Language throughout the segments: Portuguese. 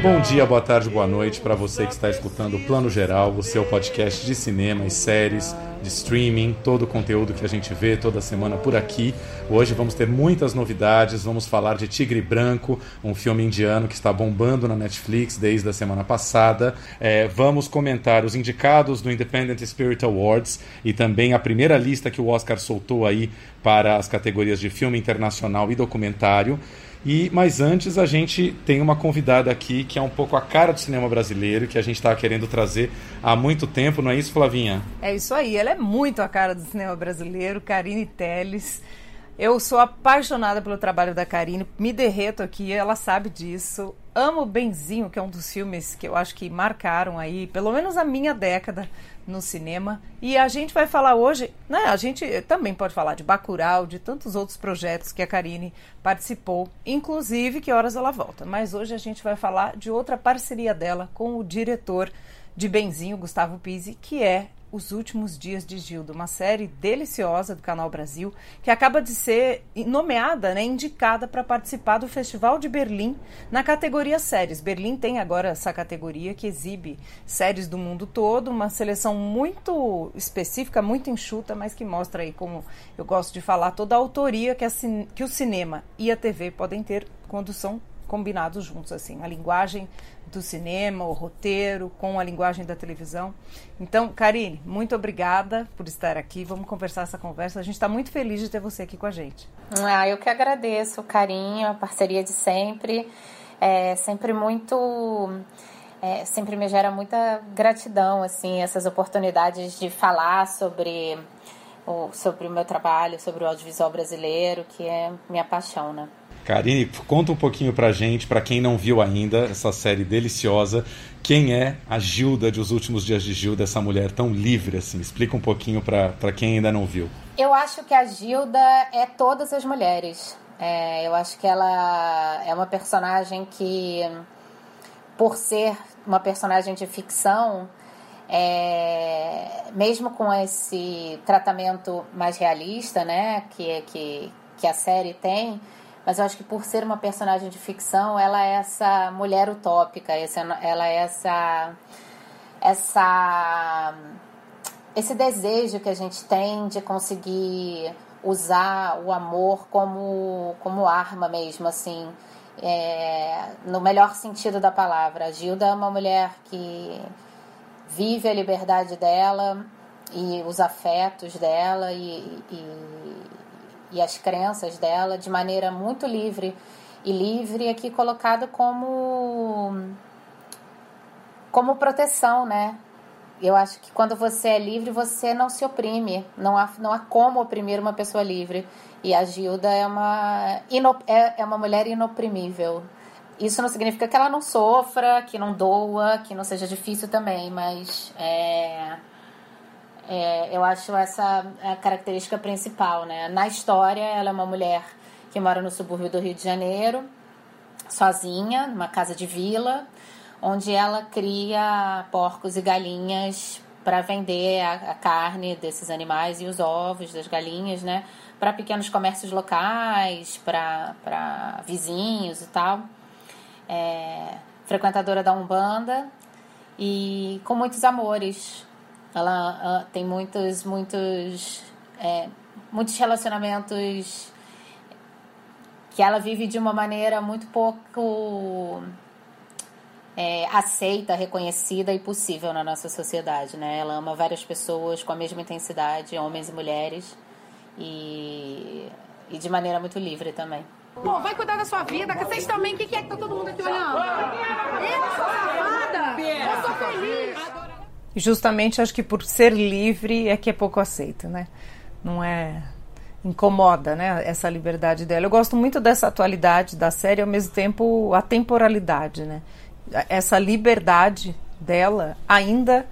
Bom dia, boa tarde, boa noite para você que está escutando o Plano Geral, o seu podcast de cinema e séries, de streaming, todo o conteúdo que a gente vê toda semana por aqui. Hoje vamos ter muitas novidades, vamos falar de Tigre Branco, um filme indiano que está bombando na Netflix desde a semana passada. É, vamos comentar os indicados do Independent Spirit Awards e também a primeira lista que o Oscar soltou aí para as categorias de filme internacional e documentário. E mas antes a gente tem uma convidada aqui que é um pouco a cara do cinema brasileiro que a gente está querendo trazer há muito tempo, não é isso, Flavinha? É isso aí. Ela é muito a cara do cinema brasileiro, Karine Telles. Eu sou apaixonada pelo trabalho da Karine, me derreto aqui, ela sabe disso. Amo Benzinho, que é um dos filmes que eu acho que marcaram aí, pelo menos a minha década no cinema. E a gente vai falar hoje, né? A gente também pode falar de Bacurau, de tantos outros projetos que a Karine participou, inclusive Que Horas Ela Volta. Mas hoje a gente vai falar de outra parceria dela com o diretor de Benzinho, Gustavo Pizzi, que é os Últimos Dias de Gilda, uma série deliciosa do Canal Brasil, que acaba de ser nomeada, né, indicada para participar do Festival de Berlim na categoria séries. Berlim tem agora essa categoria que exibe séries do mundo todo, uma seleção muito específica, muito enxuta, mas que mostra aí, como eu gosto de falar, toda a autoria que, a, que o cinema e a TV podem ter quando são combinados juntos, assim, a linguagem do cinema, o roteiro, com a linguagem da televisão. Então, Karine, muito obrigada por estar aqui. Vamos conversar essa conversa. A gente está muito feliz de ter você aqui com a gente. Ah, eu que agradeço o carinho, a parceria de sempre. É sempre muito. É, sempre me gera muita gratidão, assim, essas oportunidades de falar sobre o, sobre o meu trabalho, sobre o audiovisual brasileiro, que é minha paixão, né? Karine, conta um pouquinho pra gente, para quem não viu ainda essa série deliciosa, quem é a Gilda de Os Últimos Dias de Gilda, essa mulher tão livre assim? Explica um pouquinho para quem ainda não viu. Eu acho que a Gilda é todas as mulheres. É, eu acho que ela é uma personagem que, por ser uma personagem de ficção, é, mesmo com esse tratamento mais realista, né, que, que, que a série tem, mas eu acho que por ser uma personagem de ficção, ela é essa mulher utópica, ela é essa essa esse desejo que a gente tem de conseguir usar o amor como como arma mesmo, assim, é, no melhor sentido da palavra. A Gilda é uma mulher que vive a liberdade dela e os afetos dela e, e e as crenças dela de maneira muito livre e livre aqui colocada como como proteção, né? Eu acho que quando você é livre, você não se oprime. Não há, não há como oprimir uma pessoa livre. E a Gilda é uma, é, é uma mulher inoprimível. Isso não significa que ela não sofra, que não doa, que não seja difícil também, mas é, é, eu acho essa a característica principal, né? Na história, ela é uma mulher que mora no subúrbio do Rio de Janeiro, sozinha, numa casa de vila, onde ela cria porcos e galinhas para vender a, a, carne desses animais e os ovos das galinhas, né? Para pequenos comércios locais, para vizinhos e tal. É, frequentadora da Umbanda e com muitos amores ela, ela tem muitos, muitos, é, muitos relacionamentos que ela vive de uma maneira muito pouco é, aceita, reconhecida e possível na nossa sociedade, né? Ela ama várias pessoas com a mesma intensidade, homens e mulheres, e, e de maneira muito livre também. Pô, vai cuidar da sua vida, que vocês também, o que, que é que tá todo mundo aqui olhando? Eu sou safada! Eu sou feliz! Justamente acho que por ser livre é que é pouco aceito, né? Não é incomoda, né, essa liberdade dela. Eu gosto muito dessa atualidade da série, ao mesmo tempo a temporalidade, né? Essa liberdade dela ainda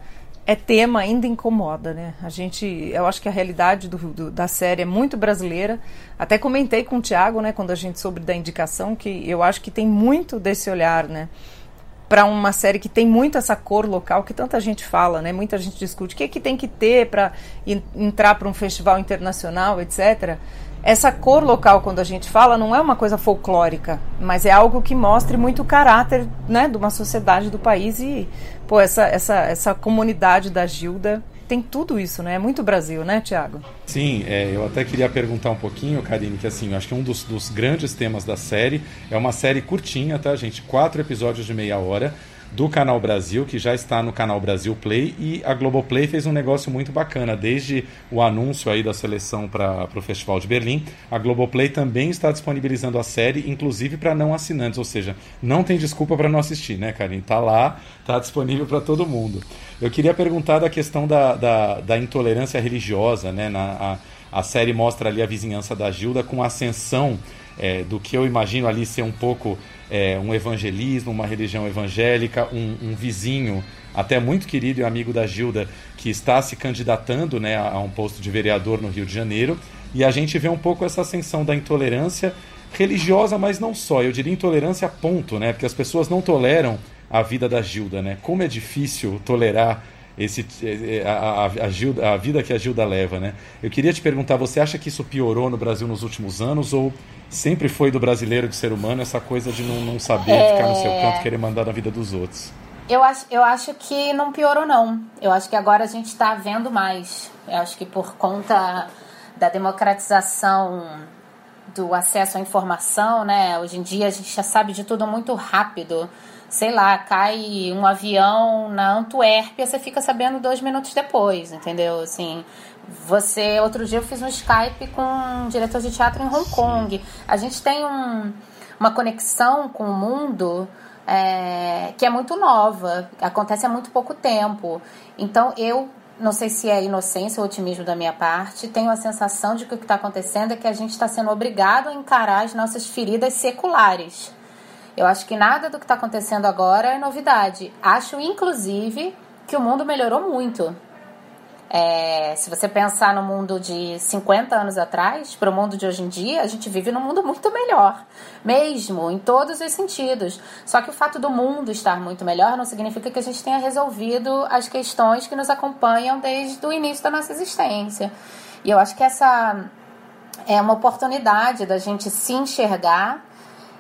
é tema, ainda incomoda, né? A gente, eu acho que a realidade do, do, da série é muito brasileira. Até comentei com o Thiago, né, quando a gente soube da indicação, que eu acho que tem muito desse olhar, né? Para uma série que tem muito essa cor local que tanta gente fala, né? Muita gente discute o que, é que tem que ter para entrar para um festival internacional, etc. Essa cor local, quando a gente fala, não é uma coisa folclórica, mas é algo que mostre muito o caráter né, de uma sociedade do país e, pô, essa, essa, essa comunidade da Gilda tem tudo isso, né? É muito Brasil, né, Tiago? Sim, é, eu até queria perguntar um pouquinho, Karine, que assim, eu acho que um dos, dos grandes temas da série é uma série curtinha, tá, gente? Quatro episódios de meia hora do Canal Brasil, que já está no Canal Brasil Play, e a Globoplay fez um negócio muito bacana. Desde o anúncio aí da seleção para o Festival de Berlim, a Globoplay também está disponibilizando a série, inclusive para não assinantes, ou seja, não tem desculpa para não assistir, né, Karine? Tá lá, tá disponível para todo mundo. Eu queria perguntar da questão da, da, da intolerância religiosa, né? Na, a, a série mostra ali a vizinhança da Gilda com a ascensão é, do que eu imagino ali ser um pouco é, um evangelismo, uma religião evangélica, um, um, vizinho até muito querido e amigo da Gilda que está se candidatando né, a, a um posto de vereador no Rio de Janeiro e a gente vê um pouco essa ascensão da intolerância religiosa, mas não só, eu diria intolerância ponto, né? Porque as pessoas não toleram a vida da Gilda, né? Como é difícil tolerar esse, é, é, a, a, Gilda, a vida que a Gilda leva, né? Eu queria te perguntar, você acha que isso piorou no Brasil nos últimos anos ou sempre foi do brasileiro, de ser humano, essa coisa de não, não saber é... ficar no seu canto, querer mandar na vida dos outros? Eu acho, eu acho que não piorou, não. Eu acho que agora a gente está vendo mais. Eu acho que por conta da democratização do acesso à informação, né? Hoje em dia a gente já sabe de tudo muito rápido. Sei lá, cai um avião na Antuérpia, você fica sabendo dois minutos depois, entendeu? Assim, você, outro dia eu fiz um Skype com um diretor de teatro em Hong Kong. A gente tem um, uma conexão com o mundo é, que é muito nova, acontece há muito pouco tempo. Então eu não sei se é inocência ou otimismo da minha parte, tenho a sensação de que o que está acontecendo é que a gente está sendo obrigado a encarar as nossas feridas seculares. Eu acho que nada do que está acontecendo agora é novidade. Acho, inclusive, que o mundo melhorou muito. É, se você pensar no mundo de 50 anos atrás, para o mundo de hoje em dia, a gente vive num mundo muito melhor, mesmo, em todos os sentidos. Só que o fato do mundo estar muito melhor não significa que a gente tenha resolvido as questões que nos acompanham desde o início da nossa existência. E eu acho que essa é uma oportunidade da gente se enxergar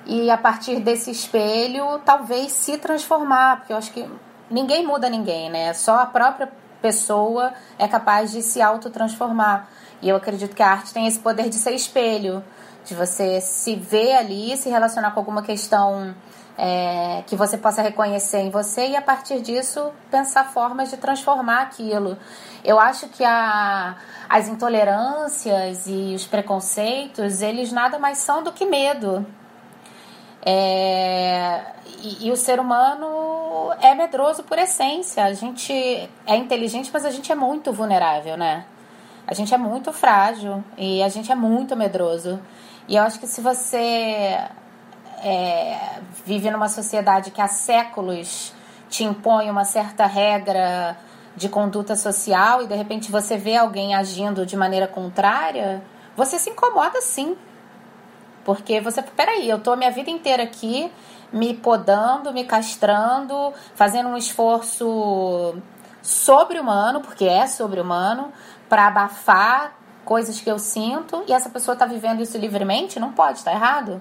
e, a partir desse espelho, talvez se transformar, porque eu acho que ninguém muda ninguém, né? Só a própria pessoa é capaz de se autotransformar. E eu acredito que a arte tem esse poder de ser espelho, de você se ver ali, se relacionar com alguma questão é, que você possa reconhecer em você e a partir disso pensar formas de transformar aquilo. Eu acho que a, as intolerâncias e os preconceitos, eles nada mais são do que medo. É, e, e, o ser humano é medroso por essência. A gente é inteligente, mas a gente é muito vulnerável, né? A gente é muito frágil e a gente é muito medroso. E eu acho que se você é, vive numa sociedade que há séculos te impõe uma certa regra de conduta social e de repente você vê alguém agindo de maneira contrária, você se incomoda sim. Porque você, peraí, eu tô a minha vida inteira aqui me podando, me castrando, fazendo um esforço sobre-humano, porque é sobre-humano, para abafar coisas que eu sinto e essa pessoa está vivendo isso livremente, não pode, está errado,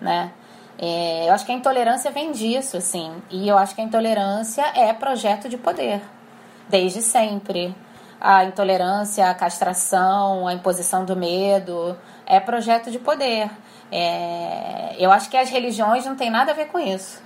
né? É, eu acho que a intolerância vem disso, assim, e eu acho que a intolerância é projeto de poder, desde sempre. A intolerância, a castração, a imposição do medo é projeto de poder. É, eu acho que as religiões não tem nada a ver com isso.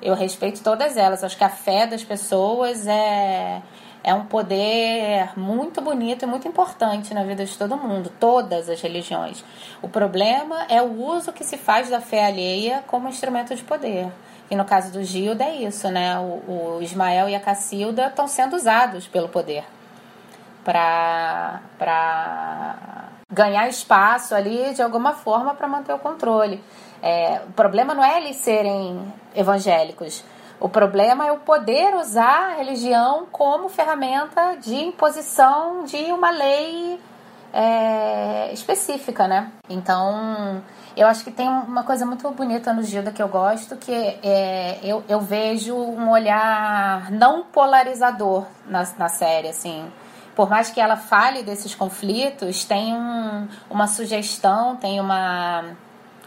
Eu respeito todas elas. Acho que a fé das pessoas é, é um poder muito bonito e muito importante na vida de todo mundo, todas as religiões. O problema é o uso que se faz da fé alheia como instrumento de poder. E no caso do Gilda é isso, né? O, o Ismael e a Cacilda estão sendo usados pelo poder para ganhar espaço ali de alguma forma para manter o controle. É, o problema não é eles serem evangélicos. O problema é o poder usar a religião como ferramenta de imposição de uma lei é, específica, né? Então, eu acho que tem uma coisa muito bonita no Gilda que eu gosto, que é, eu, eu vejo um olhar não polarizador na, na série, assim. Por mais que ela fale desses conflitos, tem um, uma sugestão, tem uma,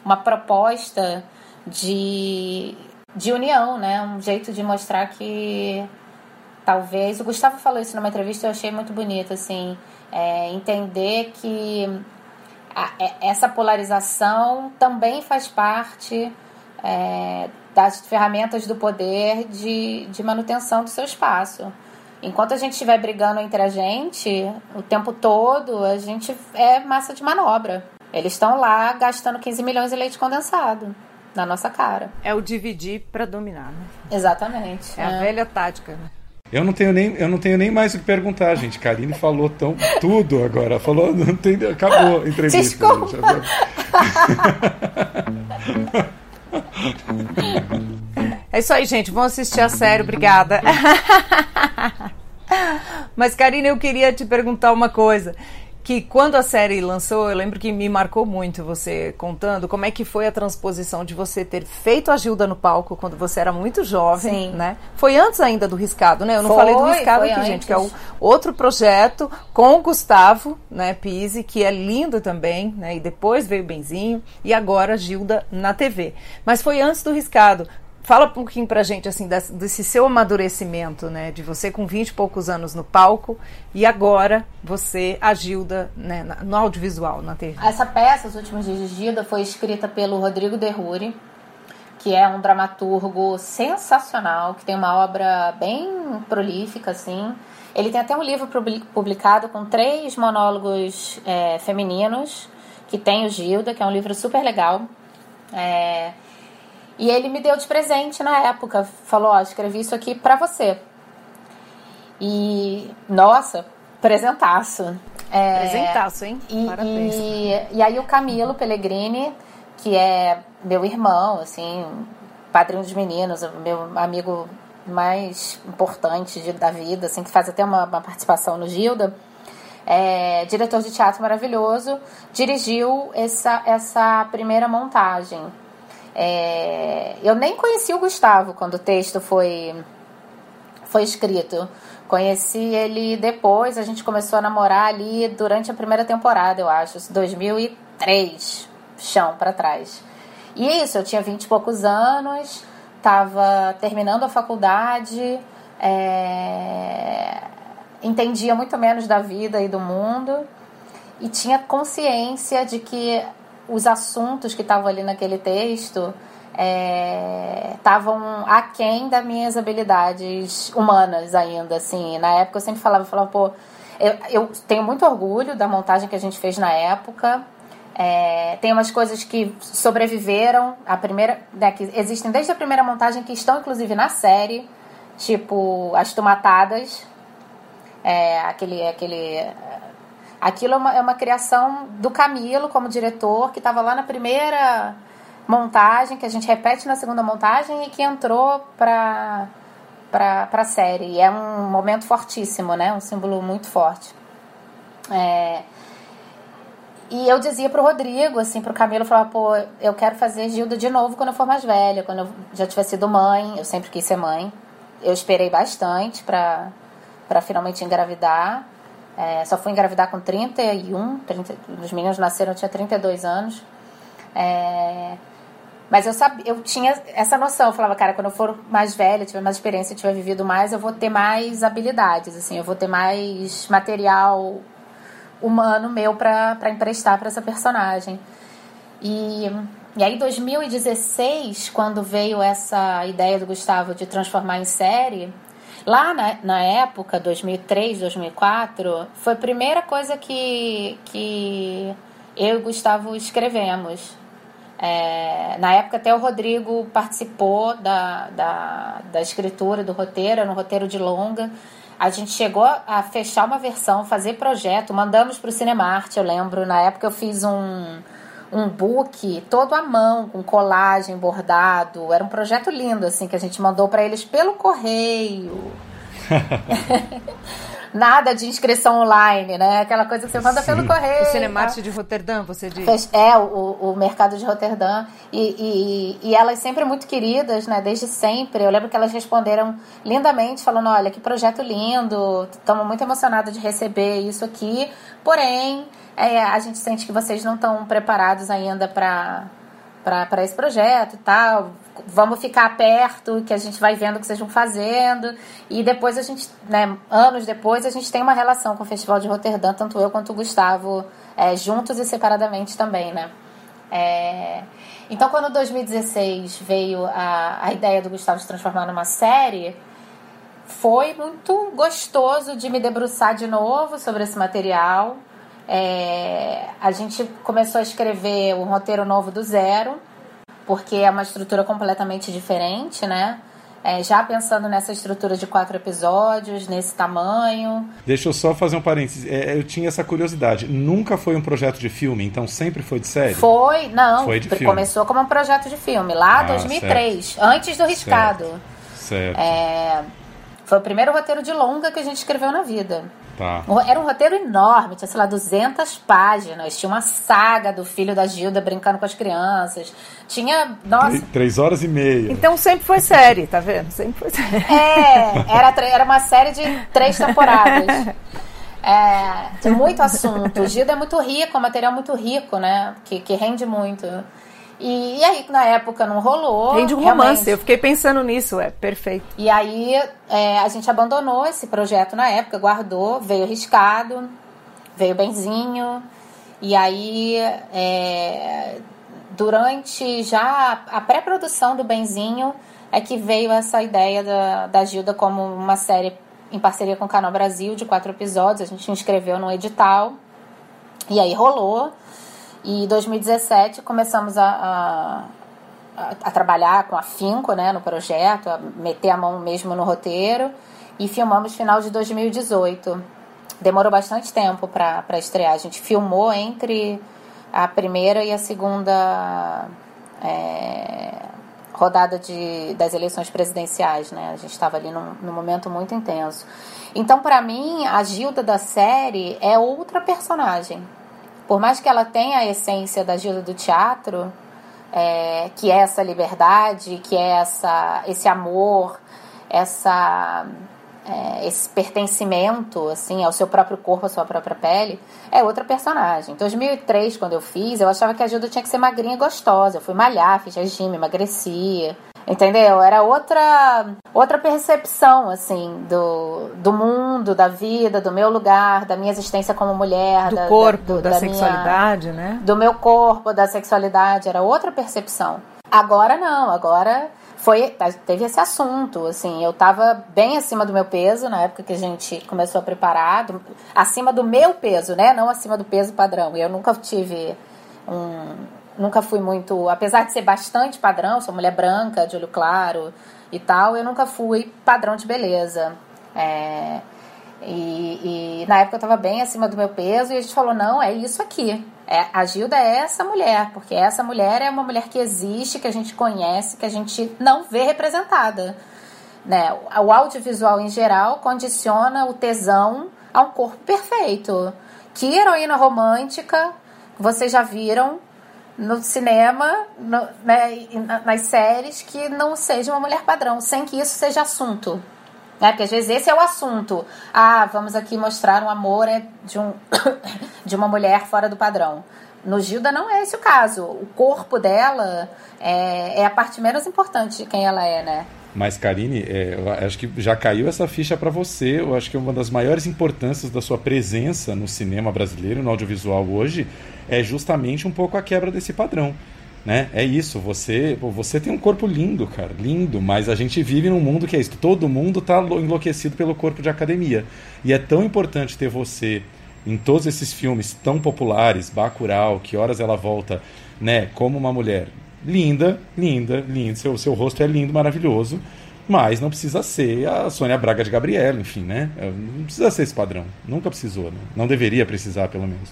uma proposta de, de união, né? Um jeito de mostrar que talvez. O Gustavo falou isso numa entrevista, eu achei muito bonito, assim. É, entender que a, é, essa polarização também faz parte é, das ferramentas do poder de, de manutenção do seu espaço. Enquanto a gente estiver brigando entre a gente o tempo todo, a gente é massa de manobra. Eles estão lá gastando 15 milhões de leite condensado na nossa cara. É o dividir para dominar, né? Exatamente. É, é, a velha tática, né? Eu não tenho nem, eu não tenho nem mais o que perguntar, gente. Karine falou tão tudo agora. Falou, não tem, acabou a entrevista. Desculpa. É isso aí, gente. Vamos assistir a série. Obrigada. Mas, Karine, eu queria te perguntar uma coisa que quando a série lançou, eu lembro que me marcou muito você contando como é que foi a transposição de você ter feito a Gilda no palco quando você era muito jovem, Sim. né? Foi antes ainda do Riscado, né? Eu não Foi, falei do Riscado aqui, antes. gente, que é o outro projeto com o Gustavo, né, Pise, que é lindo também, né? E depois veio o Benzinho e agora Gilda na TV. Mas foi antes do Riscado. Fala um pouquinho pra gente, assim, desse, desse seu amadurecimento, né? De você com 20 e poucos anos no palco e agora você, a Gilda, né, no audiovisual, na TV. Essa peça, Os Últimos Dias de Gilda, foi escrita pelo Rodrigo Derruri, que é um dramaturgo sensacional, que tem uma obra bem prolífica, assim. Ele tem até um livro publi- publicado com três monólogos é, femininos, que tem o Gilda, que é um livro super legal. É, e ele me deu de presente na época. Falou, ó, escrevi isso aqui pra você. E, nossa, presentaço. É, Presentaço, hein? e, Parabéns. E, e aí o Camilo Pellegrini, que é meu irmão, assim, padrinho dos meninos, meu amigo mais importante de- da vida, assim, que faz até uma, uma participação no Gilda, é, diretor de teatro maravilhoso, dirigiu essa, essa primeira montagem. É, eu nem conheci o Gustavo quando o texto foi foi escrito. Conheci ele depois, a gente começou a namorar ali durante a primeira temporada, eu acho, 2003, chão pra trás. E é isso, eu tinha 20 e poucos anos, tava terminando a faculdade, é, entendia muito menos da vida e do mundo e tinha consciência de que os assuntos que estavam ali naquele texto estavam aquém das minhas habilidades humanas ainda, assim. Na época eu sempre falava, falava, pô, eu, eu tenho muito orgulho da montagem que a gente fez na época. É, tem umas coisas que sobreviveram a primeira, né, que existem desde a primeira montagem que estão inclusive na série, tipo as tomatadas, é, aquele, aquele Aquilo é uma, é uma criação do Camilo como diretor, que estava lá na primeira montagem, que a gente repete na segunda montagem e que entrou para a série. E é um momento fortíssimo, né? Um símbolo muito forte. É, e eu dizia pro Rodrigo, assim, pro Camilo, eu falava, pô, eu quero fazer Gilda de novo quando eu for mais velha, quando eu já tiver sido mãe, eu sempre quis ser mãe. Eu esperei bastante para finalmente engravidar. É, só fui engravidar com 31, 30, os meninos nasceram, eu tinha 32 anos. É, mas eu sabia, eu tinha essa noção, eu falava, cara, quando eu for mais velha, tiver mais experiência, tiver vivido mais, eu vou ter mais habilidades, assim, eu vou ter mais material humano meu para emprestar para essa personagem. E, e aí, em 2016, quando veio essa ideia do Gustavo de transformar em série, lá na, na época, 2003, 2004, foi a primeira coisa que, que eu e Gustavo escrevemos. É, na época até o Rodrigo participou da, da, da escritura do roteiro, era um roteiro de longa. A gente chegou a fechar uma versão, fazer projeto, mandamos para o Cinemarte, eu lembro. Na época eu fiz um, um book todo à mão, com colagem, bordado. Era um projeto lindo, assim, que a gente mandou para eles pelo correio. nada de inscrição online, né? Aquela coisa que você manda Sim. pelo correio. O Cinemark de Roterdã, você diz? É, o, o mercado de Roterdã. E, e, e, elas sempre muito queridas, né? Desde sempre. Eu lembro que elas responderam lindamente, falando: olha, que projeto lindo, estamos muito emocionados de receber isso aqui. Porém, é, a gente sente que vocês não estão preparados ainda para para esse projeto e tal. Vamos ficar perto, que a gente vai vendo o que vocês vão fazendo. E depois a gente, né, anos depois, a gente tem uma relação com o Festival de Roterdã, tanto eu quanto o Gustavo, é, juntos e separadamente também, né? É... Então, quando 2016 veio a, a ideia do Gustavo se transformar numa série, foi muito gostoso de me debruçar de novo sobre esse material é, a gente começou a escrever um roteiro novo do zero, porque é uma estrutura completamente diferente, né? É, já pensando nessa estrutura de quatro episódios, nesse tamanho. Deixa eu só fazer um parênteses. É, eu tinha essa curiosidade. Nunca foi um projeto de filme, então sempre foi de série? Foi, não. Foi de filme. Começou como um projeto de filme, lá em ah, 2003, certo. antes do Riscado. Certo. certo. É, foi o primeiro roteiro de longa que a gente escreveu na vida. Tá. Era um roteiro enorme, tinha, sei lá, 200 páginas. Tinha uma saga do filho da Gilda brincando com as crianças. Tinha, nossa... Três, três horas e meia. Então sempre foi série, tá vendo? Sempre foi série. É, era, era uma série de três temporadas. É, tem muito assunto. Gilda é muito rico, é um material muito rico, né? Que, que rende muito. E, e, aí, na época, não rolou. Rende um romance, eu fiquei pensando nisso, é perfeito. E aí, é, a gente abandonou esse projeto na época, guardou, veio riscado, veio benzinho. E aí, é, durante já a pré-produção do benzinho, é que veio essa ideia da, da Gilda como uma série em parceria com o Canal Brasil, de quatro episódios. A gente inscreveu no edital. E aí rolou. E em 2017 começamos a, a, a, trabalhar com afinco né, no projeto, a meter a mão mesmo no roteiro e filmamos final de 2018. Demorou bastante tempo para estrear. A gente filmou entre a primeira e a segunda é, rodada de, das eleições presidenciais. Né? A gente estava ali num, num momento muito intenso. Então, para mim, a Gilda da série é outra personagem por mais que ela tenha a essência da Gilda do teatro, é, que é essa liberdade, que é essa, esse amor, essa, é, esse pertencimento assim ao seu próprio corpo, à sua própria pele, é outra personagem. Em 2003, quando eu fiz, eu achava que a Gilda tinha que ser magrinha e gostosa. Eu fui malhar, fiz regime, emagreci. Entendeu? Era outra outra percepção assim do, do mundo, da vida, do meu lugar, da minha existência como mulher, do da, corpo, da, da, da sexualidade, minha, né? Do meu corpo, da sexualidade, era outra percepção. Agora não, agora foi teve esse assunto, assim, eu tava bem acima do meu peso na época que a gente começou a preparar, do, acima do meu peso, né? Não acima do peso padrão. Eu nunca tive um nunca fui muito, apesar de ser bastante padrão, sou mulher branca, de olho claro e tal, eu nunca fui padrão de beleza. É, e, e, na época eu estava bem acima do meu peso e a gente falou: não, é isso aqui. É, a Gilda é essa mulher, porque essa mulher é uma mulher que existe, que a gente conhece, que a gente não vê representada. Né? O audiovisual em geral condiciona o tesão a um corpo perfeito. Que heroína romântica vocês já viram no cinema, no, né, nas séries, que não seja uma mulher padrão, sem que isso seja assunto. Né? Porque às vezes esse é o assunto. Ah, vamos aqui mostrar um amor é de, um, de uma mulher fora do padrão. No Gilda não é esse o caso. O corpo dela é, é a parte menos importante de quem ela é, né? Mas, Karine, é, acho que já caiu essa ficha para você. Eu acho que uma das maiores importâncias da sua presença no cinema brasileiro, no audiovisual hoje, é justamente um pouco a quebra desse padrão. Né? É isso, você, você tem um corpo lindo, cara, lindo, mas a gente vive num mundo que é isso, todo mundo está enlouquecido pelo corpo de academia. E é tão importante ter você em todos esses filmes tão populares, Bacurau, Que Horas Ela Volta, né, como uma mulher linda, linda, linda. Seu, seu rosto é lindo, maravilhoso. Mas não precisa ser a Sônia Braga de Gabriela, enfim, né? É, não precisa ser esse padrão. Nunca precisou, né? Não deveria precisar, pelo menos.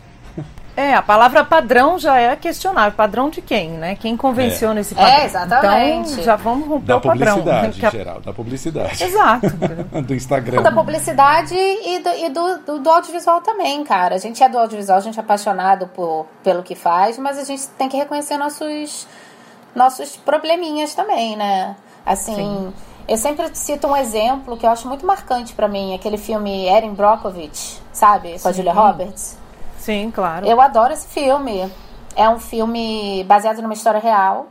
É, a palavra padrão já é questionável. Padrão de quem, né? Quem convenciona é. esse padrão? É, exatamente. Então, já vamos romper da o padrão. publicidade, Que a- em geral, da publicidade. Exato. do Instagram. Da publicidade e, do, e do, do- do audiovisual também, cara. A gente é do audiovisual, a gente é apaixonado por, pelo que faz, mas a gente tem que reconhecer nossos, nossos probleminhas também, né? Assim, eu sempre cito um exemplo que eu acho muito marcante pra mim, aquele filme Erin Brockovich, sabe? Com a Julia Roberts. Sim, claro. Eu adoro esse filme. É um filme baseado numa história real.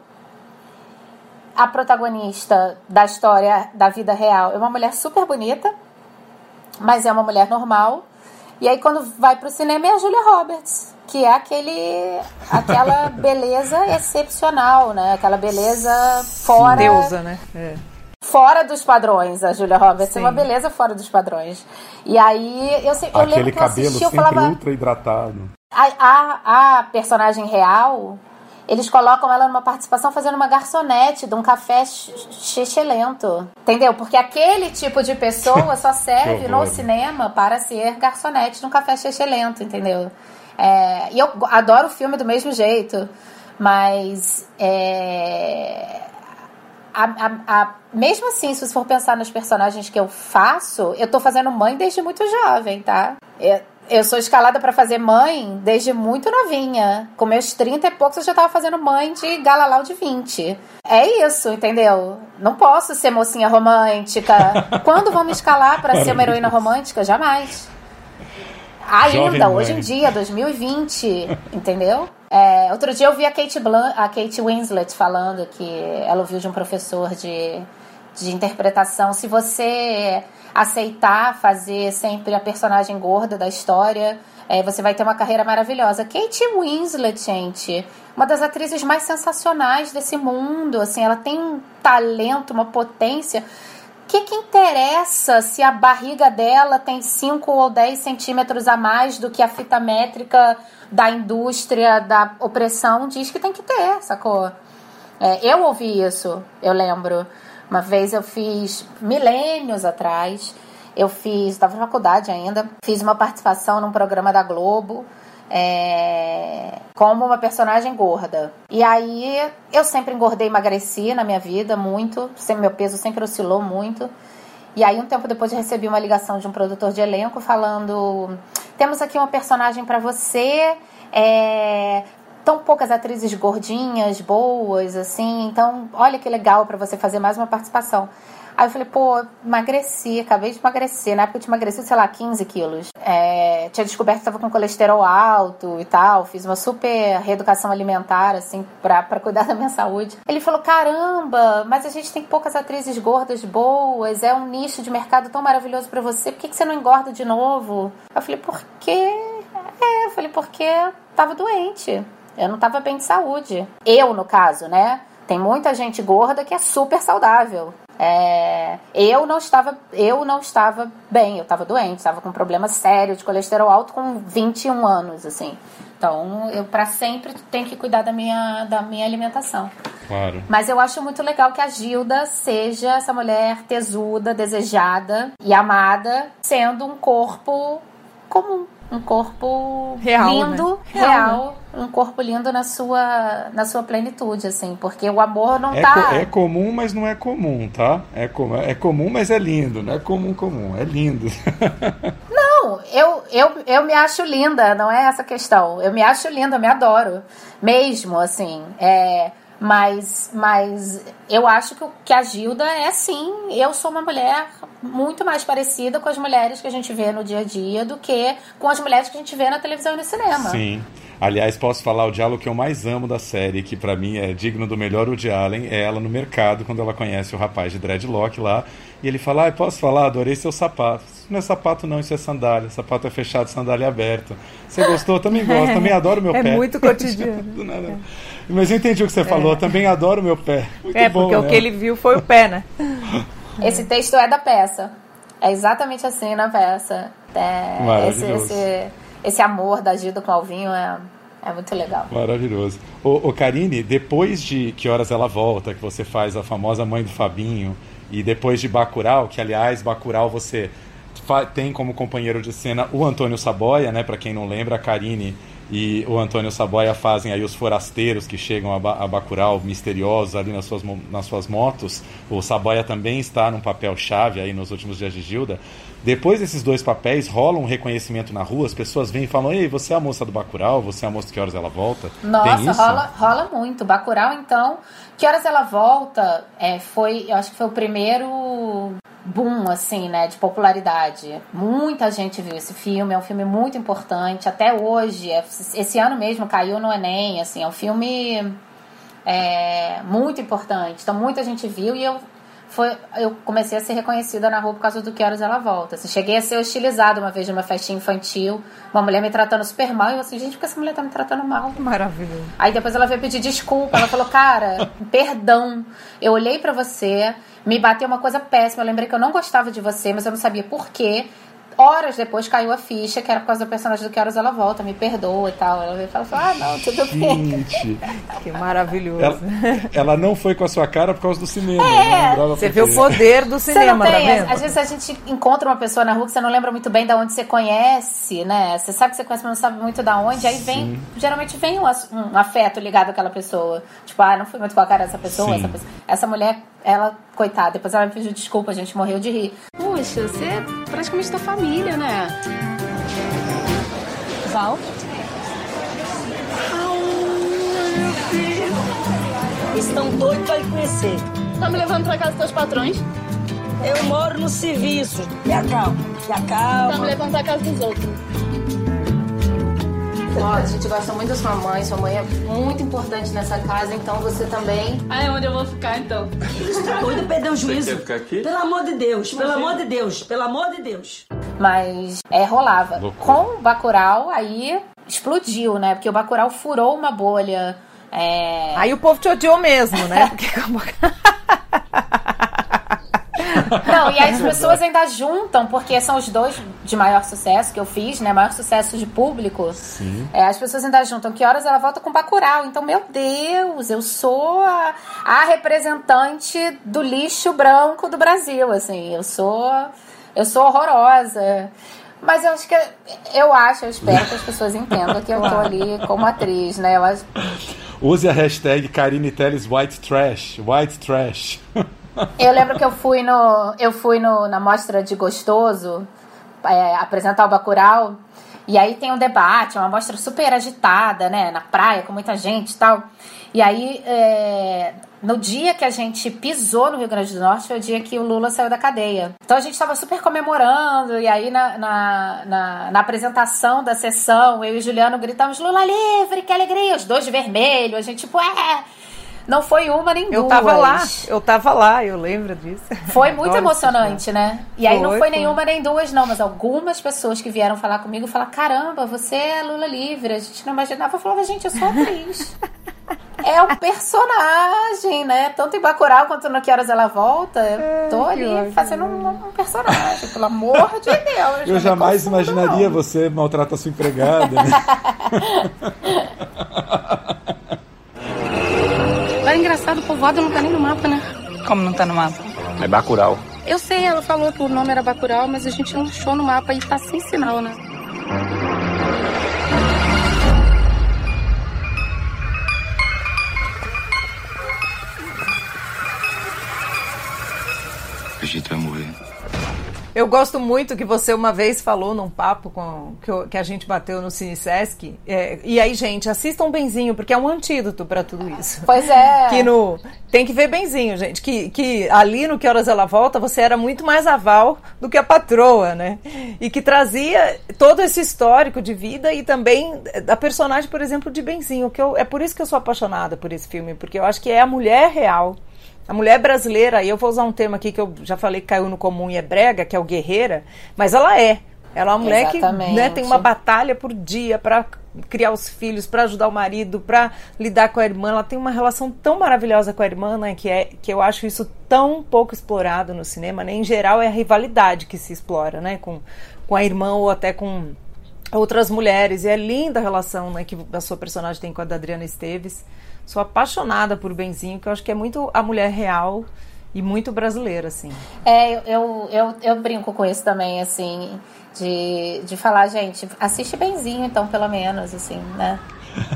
A protagonista da história da vida real é uma mulher super bonita, mas é uma mulher normal. E aí quando vai pro cinema é a Julia Roberts, que é aquele aquela beleza excepcional, né? Aquela beleza fora Deusa, né? É. fora dos padrões. A Julia Roberts Sim. é uma beleza fora dos padrões. E aí eu, sei, eu Aquele lembro que eu cabelo assisti, eu sempre falava ultra hidratado. a, a, a personagem real, eles colocam ela numa participação fazendo uma garçonete de um café lento Entendeu? Porque aquele tipo de pessoa só serve no cinema para ser garçonete de um café lento entendeu? É, e eu adoro o filme do mesmo jeito, mas é, a, a- a- mesmo assim, se você for pensar nos personagens que eu faço, eu tô fazendo mãe desde muito jovem, tá? Eu, eu sou escalada pra fazer mãe desde muito novinha. Com meus 30 e poucos eu já tava fazendo mãe de Galalau de 20. É isso, entendeu? Não posso ser mocinha romântica. Quando vão me escalar pra ser uma heroína romântica? Jamais. Ainda, hoje em dia, 2020, entendeu? É, outro dia eu vi a Kate, Blan a Kate Winslet falando que ela ouviu de um professor de, de interpretação. Se você aceitar fazer sempre a personagem gorda da história, é, você vai ter uma carreira maravilhosa. Kate Winslet, gente, uma das atrizes mais sensacionais desse mundo. Assim, ela tem um talento, uma potência. O que, que interessa se a barriga dela tem 5 ou 10 centímetros a mais do que a fita métrica da indústria da opressão diz que tem que ter, sacou? É, eu ouvi isso, eu lembro. Uma vez eu fiz, milênios atrás, eu fiz, estava na faculdade ainda, fiz uma participação num programa da Globo é, como uma personagem gorda. E aí eu sempre engordei emagreci na minha vida muito, sempre, meu peso sempre oscilou muito. E aí, um tempo depois, eu recebi uma ligação de um produtor de elenco falando: temos aqui uma personagem para você. É, tão poucas atrizes gordinhas, boas, assim. Então, olha que legal para você fazer mais uma participação. Aí eu falei, pô, emagreci, acabei de emagrecer. Na época eu tinha emagrecido, sei lá, 15 quilos. É, tinha descoberto que estava com colesterol alto e tal. Fiz uma super reeducação alimentar, assim, pra, cuidar da minha saúde. Ele falou, caramba, mas a gente tem poucas atrizes gordas boas. É um nicho de mercado tão maravilhoso para você. Por que, que você não engorda de novo? Eu falei, por quê? É, eu falei, porque tava doente. Eu não tava bem de saúde. Eu, no caso, né? Tem muita gente gorda que é super saudável. É, eu não estava eu não estava bem, eu estava doente, estava com um problema sério de colesterol alto com 21 anos, assim. Então, eu para sempre tenho que cuidar da minha, da minha alimentação. Claro. Mas eu acho muito legal que a Gilda seja essa mulher tesuda, desejada e amada, sendo um corpo comum. Um corpo Real, lindo, né? real, Real, um corpo lindo na sua, na sua plenitude, assim, porque o amor não É, tá. co- é comum, mas não é comum, tá? É, com- é comum, mas é lindo. Não é comum, comum. É lindo. Não, eu, eu, eu me acho linda, não é essa a questão. Eu me acho linda, eu me adoro. Mesmo, assim. É, mas, mas eu acho que, que a Gilda é sim. Eu sou uma mulher muito mais parecida com as mulheres que a gente vê no dia a dia do que com as mulheres que a gente vê na televisão e no cinema. Sim. Aliás, posso falar o diálogo que eu mais amo da série, que pra mim é digno do melhor Woody Allen, é ela no mercado, quando ela conhece o rapaz de dreadlock lá, e ele fala, ah, posso falar? Adorei seu sapato. Isso não é sapato não, isso é sandália. Sapato é fechado, sandália é aberto. Você gostou? Também gosto. Também adoro meu É pé. muito cotidiano. Mas eu entendi o que você falou. Também adoro meu pé. Muito É, bom, porque o né? que ele viu foi o pé, né? Esse texto é da peça. É exatamente assim na peça. É, esse, Maravilhoso. esse, esse amor da Gilda com o Alvinho é, é muito legal. Maravilhoso. Ô, ô Karine, depois de Que Horas Ela Volta, que você faz a famosa Mãe do Fabinho, e depois de Bacurau, que aliás, Bacurau você tem como companheiro de cena o Antônio Saboia, né? Pra quem não lembra, a Karine e o Antônio Saboia fazem aí os forasteiros que chegam a, ba a Bacurau, misteriosos ali nas suas, nas suas motos. O Saboia também está num papel chave aí nos últimos dias de Gilda. Depois desses dois papéis, rola um reconhecimento na rua, as pessoas vêm e falam: Ei, você é a moça do Bacurau? Você é a moça que horas ela volta? Nossa, rola, rola muito. Bacurau, então, que horas ela volta? É, foi, eu acho que foi o primeiro boom, assim, né, de popularidade. Muita gente viu esse filme, é um filme muito importante. Até hoje, é, esse ano mesmo caiu no Enem, assim, é um filme é, muito importante. Então, muita gente viu e eu foi, eu comecei a ser reconhecida na rua por causa do Que Horas Ela Volta. Assim, cheguei a ser hostilizada uma vez numa festinha infantil, uma mulher me tratando super mal, e eu assim, gente, por que essa mulher tá me tratando mal? Maravilhoso. Aí depois ela veio pedir desculpa, ela falou, cara, perdão, eu olhei para você, me bateu uma coisa péssima, eu lembrei que eu não gostava de você, mas eu não sabia por quê, horas depois caiu a ficha, que era por causa do personagem do Que Horas Ela Volta, me perdoa e tal. Ela veio e falou, ah, não, tudo bem. Gente, que maravilhoso. Ela, ela, não foi com a sua cara por causa do cinema. É. Você vê o poder do cinema, você não tem, tá Às vezes a gente encontra uma pessoa na rua que você não lembra muito bem de onde você conhece, né? Você sabe que você conhece, mas não sabe muito da onde. Aí vem, Sim. geralmente vem um, um, afeto ligado àquela pessoa. Tipo, ah, não fui muito com a cara dessa pessoa, essa, pessoa. essa mulher ela, coitada, depois ela me pediu desculpa, a gente morreu de rir. Poxa, você é praticamente da família, né? Val? Estão doidos pra lhe conhecer. Tá me levando pra casa dos teus patrões? Eu moro no serviço. Me acalma, me acalma. Tá me levando pra casa dos outros. Ó, a gente gosta muito da sua mãe, sua mãe é muito importante nessa casa, então você também. Ah, é onde eu vou ficar então? Cuida perder o juízo. Você quer ficar aqui? Pelo amor de Deus, pelo amor de Deus, pelo amor de Deus. Mas é, rolava. Loucura. Com o Bacurau, aí explodiu, né? Porque o Bacurau furou uma bolha. É... Aí o povo te odiou mesmo, né? Porque... Não, e as pessoas ainda juntam, porque são os dois de maior sucesso que eu fiz, né? Maior sucesso de público. Sim. É, as pessoas ainda juntam. Que horas ela volta com Bacurau? Então, meu Deus, eu sou a, a representante do lixo branco do Brasil, assim. Eu sou, eu sou horrorosa. Mas eu acho que eu acho, eu espero que as pessoas entendam que eu tô ali como atriz, né? Elas... Use a hashtag Karine Telles White Trash. White Trash. Eu lembro que eu fui no. Eu fui no, na mostra de gostoso é, apresentar o Bacurau. E aí tem um debate, uma mostra super agitada, né? Na praia, com muita gente e tal. E aí, é, no dia que a gente pisou no Rio Grande do Norte, foi o dia que o Lula saiu da cadeia. Então a gente estava super comemorando, e aí na, na, na, na, apresentação da sessão, eu e o Juliano gritamos: Lula livre, que alegria! Os dois de vermelho, a gente, tipo, é não foi uma nem eu duas. Eu tava lá, eu tava lá, eu lembro disso. Foi muito emocionante, né? E aí foi, não foi, foi, nenhuma nem duas, não, mas algumas pessoas que vieram falar comigo falaram: caramba, você é Lula livre. A gente não imaginava. Eu falava, gente, eu sou atriz. é o personagem, né? Tanto em Bacurau quanto no Que Horas Ela Volta. Eu tô ali fazendo um, um, personagem, pelo amor de Deus. Eu jamais imaginaria não. você maltratar sua empregada. Né? Agora é engraçado, o povoado não tá nem no mapa, né? Como não tá no mapa? É Bacurau. Eu sei, ela falou que o nome era Bacurau, mas a gente não achou no mapa e tá sem sinal, né? A gente vai morrer. Eu gosto muito que você uma vez falou num papo com, que, eu, que a gente bateu no Cine Sesc. É, e aí, gente, assistam Benzinho, porque é um antídoto para tudo isso. Pois é. Que no. Tem que ver Benzinho, gente. Que, que ali no Que Horas Ela Volta, você era muito mais aval do que a patroa, né? E que trazia todo esse histórico de vida e também da personagem, por exemplo, de Benzinho. Que eu, é por isso que eu sou apaixonada por esse filme, porque eu acho que é a mulher real a mulher brasileira, e eu vou usar um termo aqui que eu já falei que caiu no comum e é brega, que é o guerreira, mas ela é. Ela é uma mulher Exatamente. que né, tem uma batalha por dia para criar os filhos, para ajudar o marido, para lidar com a irmã. Ela tem uma relação tão maravilhosa com a irmã, né, que, é, que eu acho isso tão pouco explorado no cinema. Né? Em geral, é a rivalidade que se explora né, com, com a irmã ou até com outras mulheres. E é linda a relação né, que a sua personagem tem com a da Adriana Esteves. Sou apaixonada por Benzinho, que eu acho que é muito a mulher real e muito brasileira, assim. É, eu, eu, eu, brinco com isso também, assim, de, de falar, gente, assiste benzinho, então, pelo menos, assim, né?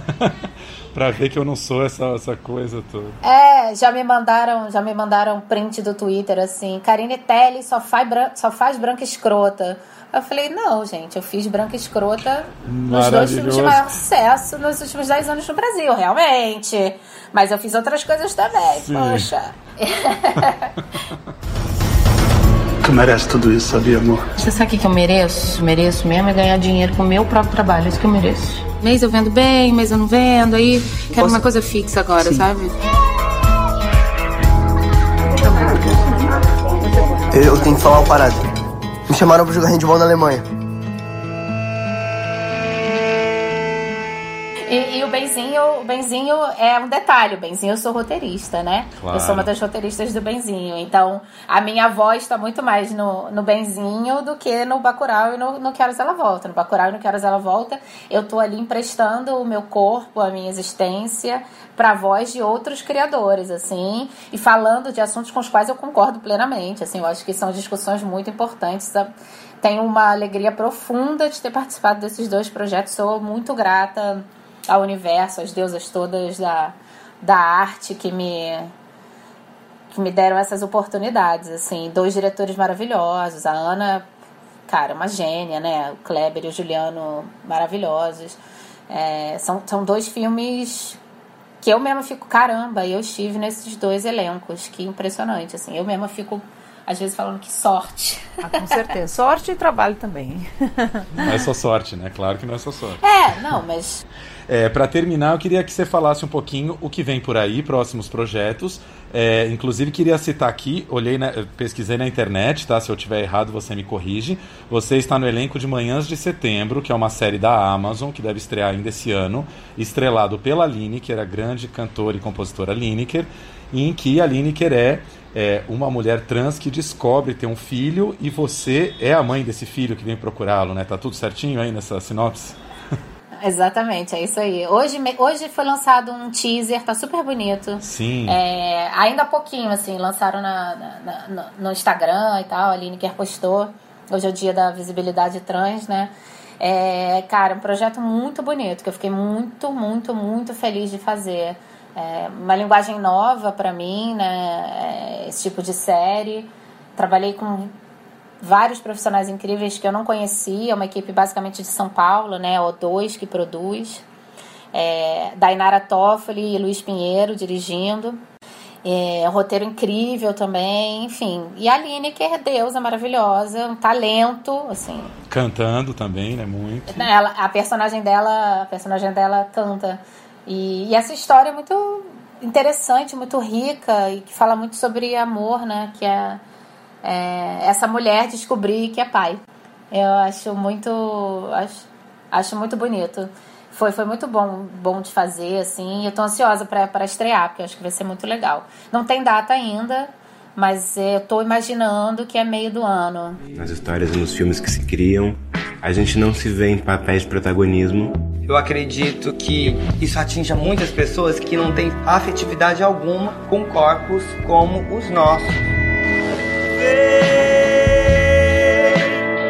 pra ver que eu não sou essa, essa coisa toda. É, já me mandaram, já me mandaram print do Twitter assim, Karine Telly só faz, só faz branca escrota. Eu falei, não, gente, eu fiz Branca Escrota nos dois filmes de maior sucesso nos últimos 10 anos no Brasil, realmente. Mas eu fiz outras coisas também, Sim. poxa. Tu merece tudo isso, sabia, amor? Você sabe o que eu mereço? Mereço mesmo é ganhar dinheiro com o meu próprio trabalho, é isso que eu mereço. Mês eu vendo bem, mês eu não vendo, aí quero Posso... uma coisa fixa agora, Sim. sabe? Eu tenho que falar uma parada. Me chamaram pra jogar handball na Alemanha. E, e, o Benzinho, o Benzinho é um detalhe. O Benzinho eu sou roteirista, né? Claro. Eu sou uma das roteiristas do Benzinho. Então, a minha voz está muito mais no, no Benzinho do que no Bacurau e no, no Quero Ela Volta. No Bacurau e no Quero Ela Volta, eu tô ali emprestando o meu corpo, a minha existência para a voz de outros criadores, assim, e falando de assuntos com os quais eu concordo plenamente. Assim, eu acho que são discussões muito importantes. Tenho uma alegria profunda de ter participado desses dois projetos. Sou muito grata ao universo, às deusas todas da, da arte que me que me deram essas oportunidades, assim, dois diretores maravilhosos, a Ana, cara, uma gênia, né, o Kleber e o Juliano maravilhosos, é, são, são dois filmes que eu mesma fico, caramba, eu estive nesses dois elencos, que impressionante, assim, eu mesma fico às vezes falando que sorte. Ah, com certeza. Sorte e trabalho também. Não é só sorte, né? Claro que não é só sorte. É, não, mas é, para terminar, eu queria que você falasse um pouquinho o que vem por aí, próximos projetos. É, inclusive, queria citar aqui, olhei, na, pesquisei na internet, tá? Se eu tiver errado, você me corrige. Você está no elenco de Manhãs de Setembro, que é uma série da Amazon, que deve estrear ainda esse ano, estrelado pela Lineker, a grande cantora e compositora Lineker, em que a Lineker é, é uma mulher trans que descobre ter um filho e você é a mãe desse filho que vem procurá-lo, né? Tá tudo certinho aí nessa sinopse? Exatamente, é isso aí. Hoje, hoje foi lançado um teaser, tá super bonito. Sim. É, ainda há pouquinho, assim, lançaram na, na, na, no Instagram e tal, a Lineker postou. Hoje é o dia da visibilidade trans, né? É, cara, um projeto muito bonito, que eu fiquei muito, muito, muito feliz de fazer. É uma linguagem nova para mim, né? É, esse tipo de série. Trabalhei com vários profissionais incríveis que eu não conhecia, uma equipe basicamente de São Paulo, né, O2 que produz, é, Dainara Toffoli e Luiz Pinheiro dirigindo, é, roteiro incrível também, enfim. E a Aline, que é deusa maravilhosa, um talento, assim. Cantando também, né? Muito. Ela, a personagem dela, a personagem dela canta. E, e essa história é muito interessante, muito rica e que fala muito sobre amor, né? Que é é, essa mulher descobrir que é pai. Eu acho muito, acho, acho muito bonito. Foi, foi muito bom, bom de fazer, assim. Eu tô ansiosa para estrear, porque eu acho que vai ser muito legal. Não tem data ainda, mas eu tô imaginando que é meio do ano. Nas histórias e nos filmes que se criam, a gente não se vê em papéis de protagonismo. Eu acredito que isso atinja muitas pessoas que não têm afetividade alguma com corpos como os nossos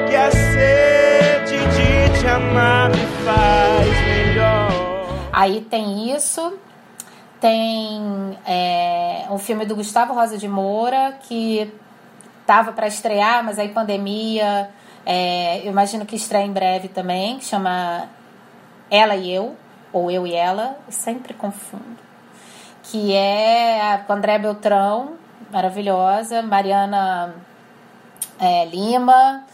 que a sede de te amar me faz melhor. Aí tem isso. Tem é, um filme do Gustavo Rosa de Moura que tava para estrear, mas aí pandemia. É, eu imagino que estreia em breve também, que chama Ela e Eu, ou Eu e Ela, eu sempre confundo. Que é com André Beltrão, maravilhosa, Mariana é, Lima,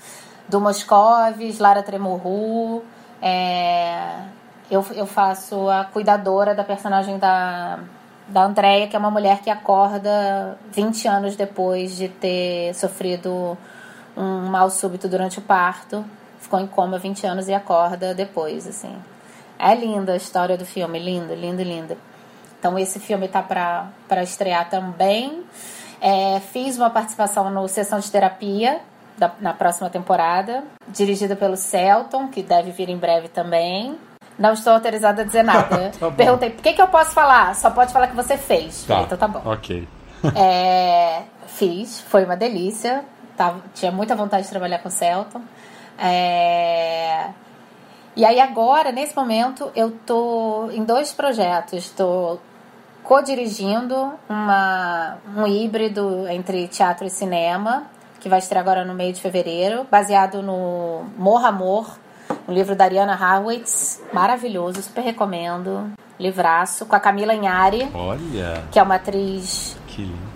do Moscovis, Lara Tremorru. É, eu, eu faço a cuidadora da personagem da, da Andrea, que é uma mulher que acorda 20 anos depois de ter sofrido um mal súbito durante o parto. Ficou em coma 20 anos e acorda depois, assim. É linda a história do filme, linda, linda, linda. Então esse filme tá para estrear também. É, fiz uma participação no Sessão de Terapia, da, na próxima temporada, dirigida pelo Celton, que deve vir em breve também. Não estou autorizada a dizer nada. tá Perguntei, por que, que eu posso falar? Só pode falar que você fez. Tá, então tá bom. Ok. é, Fiz, foi uma delícia. Tava, tinha muita vontade de trabalhar com o Celton. É... E aí agora, nesse momento, eu tô em dois projetos. Estou co-dirigindo uma, um híbrido entre teatro e cinema, que vai estrear agora no meio de fevereiro, baseado no Morra Amor, um livro da Ariana Harwitz, maravilhoso, super recomendo. Livraço, com a Camila Inhari. Olha! Que é uma atriz. Que lindo.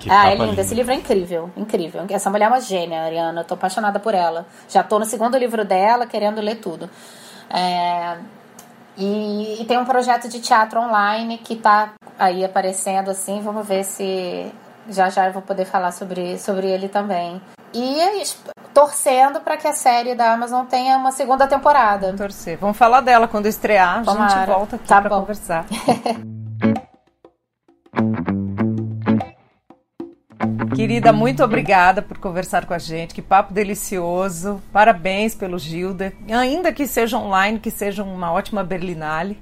Que ah, é linda. Esse livro é incrível, incrível. Essa mulher é uma gênia, Ariana. Eu tô apaixonada por ela. Já tô no segundo livro dela, querendo ler tudo. É... E, e, tem um projeto de teatro online que tá aí aparecendo assim. Vamos ver se já já eu vou poder falar sobre, sobre ele também. E é torcendo para que a série da Amazon tenha uma segunda temporada. Vamos torcer. Vamos falar dela quando estrear. Tomara. A gente volta aqui tá para conversar. Querida, muito obrigada por conversar com a gente. Que papo delicioso. Parabéns pelo Gilda. Ainda que seja online, que seja uma ótima Berlinale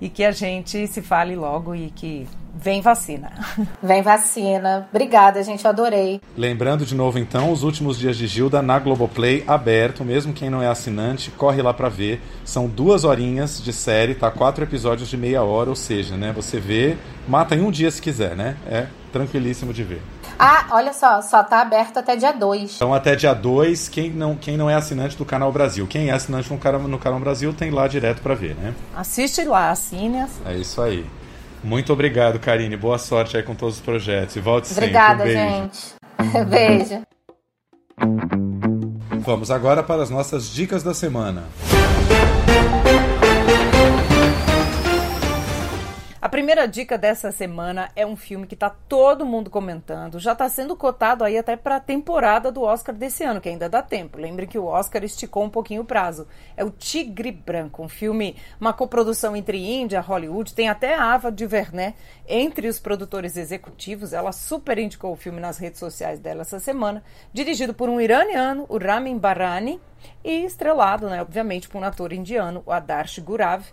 e que a gente se fale logo e que vem vacina. Vem vacina. Obrigada, gente, eu adorei. Lembrando de novo então, os últimos dias de Gilda na Globoplay aberto, mesmo quem não é assinante, corre lá para ver. São duas horinhas de série, tá? Quatro episódios de meia hora, ou seja, né? Você vê, mata em um dia se quiser, né? É tranquilíssimo de ver. Ah, olha só, só tá aberto até dia 2. Então até dia 2, quem não, quem não é assinante do Canal Brasil. Quem é assinante no Canal, no Canal Brasil tem lá direto para ver, né? Assiste lá, assine. É isso aí. Muito obrigado, Karine. Boa sorte aí com todos os projetos. E volte Obrigada, sempre. Obrigada, gente. Beijo. Vamos agora para as nossas dicas da semana. A primeira dica dessa semana é um filme que está todo mundo comentando, já está sendo cotado aí até para a temporada do Oscar desse ano, que ainda dá tempo. Lembre que o Oscar esticou um pouquinho o prazo. É o Tigre Branco, um filme, uma coprodução entre Índia, Hollywood, tem até a Ava DuVernay entre os produtores executivos. Ela super indicou o filme nas redes sociais dela essa semana, dirigido por um iraniano, o Ramin Barani, e estrelado, né, obviamente, por um ator indiano, o Adarsh Gurav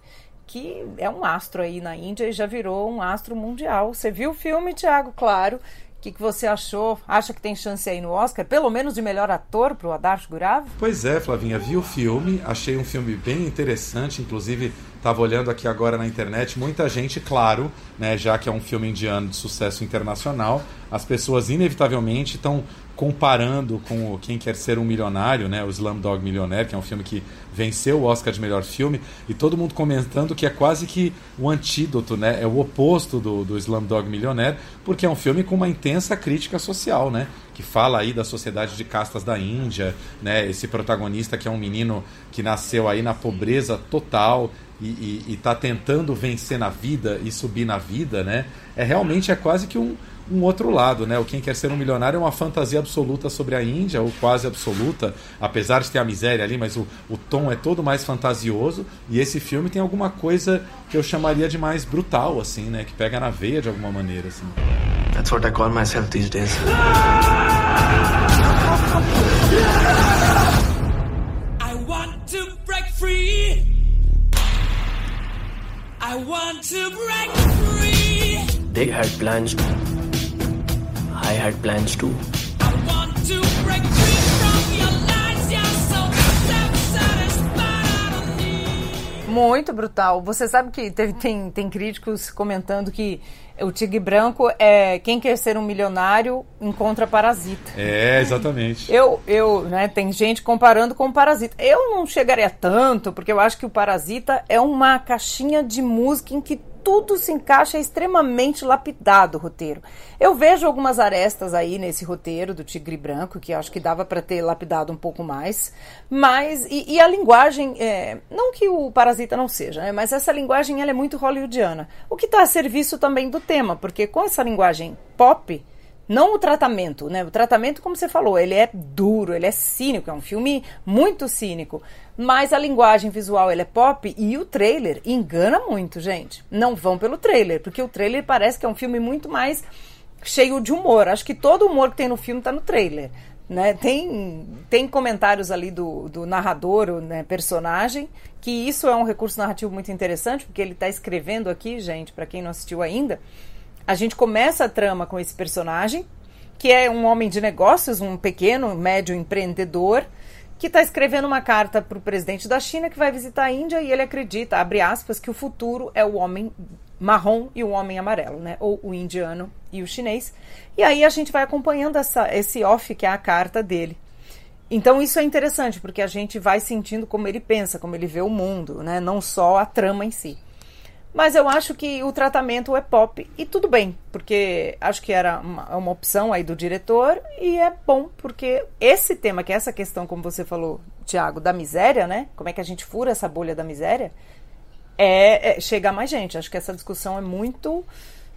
que é um astro aí na Índia e já virou um astro mundial. Você viu o filme, Thiago? Claro. O que, que você achou? Acha que tem chance aí no Oscar? Pelo menos de melhor ator para o Adarsh Gurav? Pois é, Flavinha. Vi o filme, achei um filme bem interessante. Inclusive, estava olhando aqui agora na internet. Muita gente, claro, né, já que é um filme indiano de sucesso internacional, as pessoas inevitavelmente estão comparando com o Quem Quer Ser um Milionário, né, o Slumdog Millionaire, que é um filme que venceu o Oscar de melhor filme, e todo mundo comentando que é quase que o antídoto, né, é o oposto do, do Slumdog Millionaire, porque é um filme com uma intensa crítica social, né, que fala aí da sociedade de castas da Índia, né, esse protagonista que é um menino que nasceu aí na pobreza total e está tentando vencer na vida e subir na vida, né, é realmente é quase que um um outro lado, né? O Quem Quer Ser um Milionário é uma fantasia absoluta sobre a Índia, ou quase absoluta, apesar de ter a miséria ali, mas o, o tom é todo mais fantasioso. E esse filme tem alguma coisa que eu chamaria de mais brutal, assim, né? Que pega na veia de alguma maneira, assim. That's what I call myself these days. I want to break free. I want to break free. Big had plans. I had plans too. Muito brutal. Você sabe que teve, tem, tem críticos comentando que o Tigre Branco é quem quer ser um milionário encontra parasita. É, exatamente. Eu, eu, né, tem gente comparando com o parasita. Eu não chegaria tanto, porque eu acho que o parasita é uma caixinha de música em que tudo se encaixa extremamente lapidado o roteiro. Eu vejo algumas arestas aí nesse roteiro do Tigre Branco, que acho que dava para ter lapidado um pouco mais, mas e, e a linguagem, é, não que o Parasita não seja, né, mas essa linguagem ela é muito hollywoodiana, o que está a serviço também do tema, porque com essa linguagem pop, não o tratamento, né? O tratamento, como você falou, ele é duro, ele é cínico, é um filme muito cínico. Mas a linguagem visual ele é pop e o trailer engana muito, gente. Não vão pelo trailer, porque o trailer parece que é um filme muito mais cheio de humor. Acho que todo o humor que tem no filme está no trailer. Né? Tem, tem comentários ali do, do narrador, o né, personagem, que isso é um recurso narrativo muito interessante, porque ele está escrevendo aqui, gente, para quem não assistiu ainda, a gente começa a trama com esse personagem que é um homem de negócios, um pequeno, médio empreendedor, que está escrevendo uma carta para o presidente da China que vai visitar a Índia e ele acredita, abre aspas, que o futuro é o homem marrom e o homem amarelo, né? Ou o indiano e o chinês. E aí a gente vai acompanhando essa, esse off, que é a carta dele. Então isso é interessante, porque a gente vai sentindo como ele pensa, como ele vê o mundo, né? Não só a trama em si. Mas eu acho que o tratamento é pop e tudo bem, porque acho que era uma, uma, opção aí do diretor e é bom, porque esse tema, que é essa questão, como você falou, Tiago, da miséria, né? Como é que a gente fura essa bolha da miséria? É, é chegar mais gente. Acho que essa discussão é muito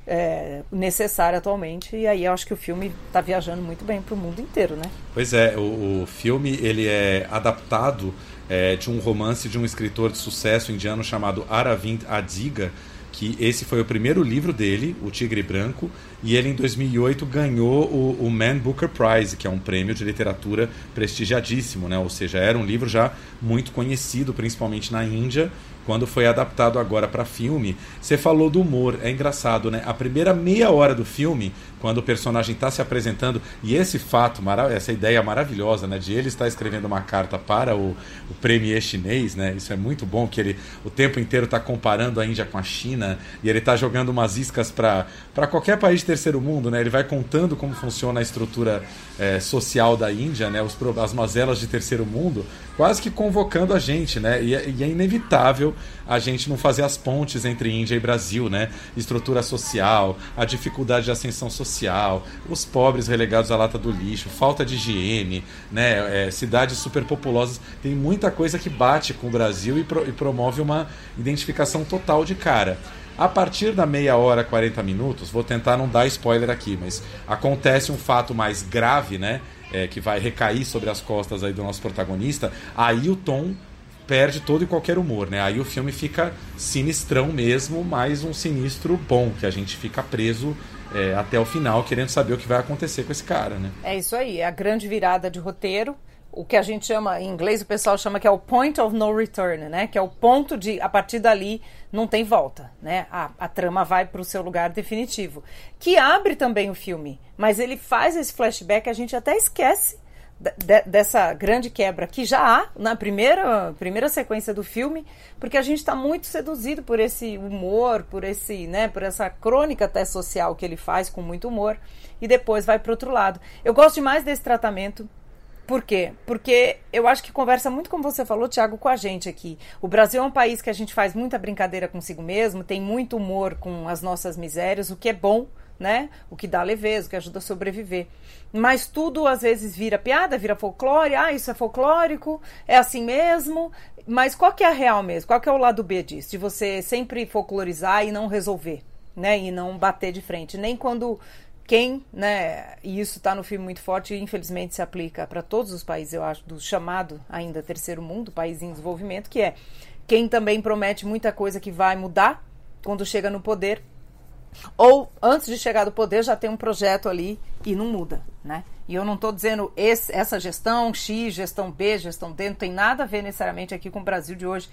é, necessária atualmente e aí eu acho que o filme está viajando muito bem para o mundo inteiro, né? Pois é, o, o filme ele é adaptado é, de um romance de um escritor de sucesso indiano chamado Aravind Adiga, que esse foi o primeiro livro dele, O Tigre Branco, e ele em 2008 ganhou o, o Man Booker Prize, que é um prêmio de literatura prestigiadíssimo, né? ou seja, era um livro já muito conhecido, principalmente na Índia, quando foi adaptado agora para filme. Você falou do humor, é engraçado, né? A primeira meia hora do filme, quando o personagem está se apresentando, e esse fato, essa ideia maravilhosa, né, de ele estar escrevendo uma carta para o, o premier chinês, né? Isso é muito bom, que ele o tempo inteiro está comparando a Índia com a China, e ele está jogando umas iscas para qualquer país de terceiro mundo, né? Ele vai contando como funciona a estrutura é, social da Índia, né? Os, as mazelas de terceiro mundo, quase que convocando a gente, né? E, é, e é inevitável a gente não fazer as pontes entre Índia e Brasil, né? Estrutura social, a dificuldade de ascensão social, os pobres relegados à lata do lixo, falta de higiene, né? É, cidades superpopulosas. Tem muita coisa que bate com o Brasil e, pro, e promove uma identificação total de cara. A partir da meia hora, 40 minutos, vou tentar não dar spoiler aqui, mas acontece um fato mais grave, né? É, que vai recair sobre as costas aí do nosso protagonista. Aí o tom perde todo e qualquer humor, né? Aí o filme fica sinistrão mesmo, mas um sinistro bom, que a gente fica preso é, até o final, querendo saber o que vai acontecer com esse cara, né? É isso aí, é a grande virada de roteiro, o que a gente chama, em inglês o pessoal chama que é o point of no return, né? Que é o ponto de, a partir dali, não tem volta, né? A, a trama vai para o seu lugar definitivo. Que abre também o filme, mas ele faz esse flashback, a gente até esquece de, dessa grande quebra que já há na primeira, primeira sequência do filme, porque a gente está muito seduzido por esse humor, por esse, né, por essa crônica até social que ele faz com muito humor, e depois vai para outro lado. Eu gosto demais desse tratamento. Por quê? Porque eu acho que conversa muito como você falou, Tiago, com a gente aqui. O Brasil é um país que a gente faz muita brincadeira consigo mesmo, tem muito humor com as nossas misérias, o que é bom, né? O que dá leveza, o que ajuda a sobreviver. Mas tudo às vezes vira piada, vira folclore, ah, isso é folclórico, é assim mesmo. Mas qual que é a real mesmo? Qual que é o lado B disso? De você sempre folclorizar e não resolver, né? E não bater de frente. Nem quando quem, né, e isso está no filme muito forte e infelizmente se aplica para todos os países, eu acho, do chamado ainda terceiro mundo, país em desenvolvimento, que é quem também promete muita coisa que vai mudar quando chega no poder ou antes de chegar do poder já tem um projeto ali e não muda, né? E eu não estou dizendo esse, essa gestão X, gestão B, gestão D, não tem nada a ver necessariamente aqui com o Brasil de hoje.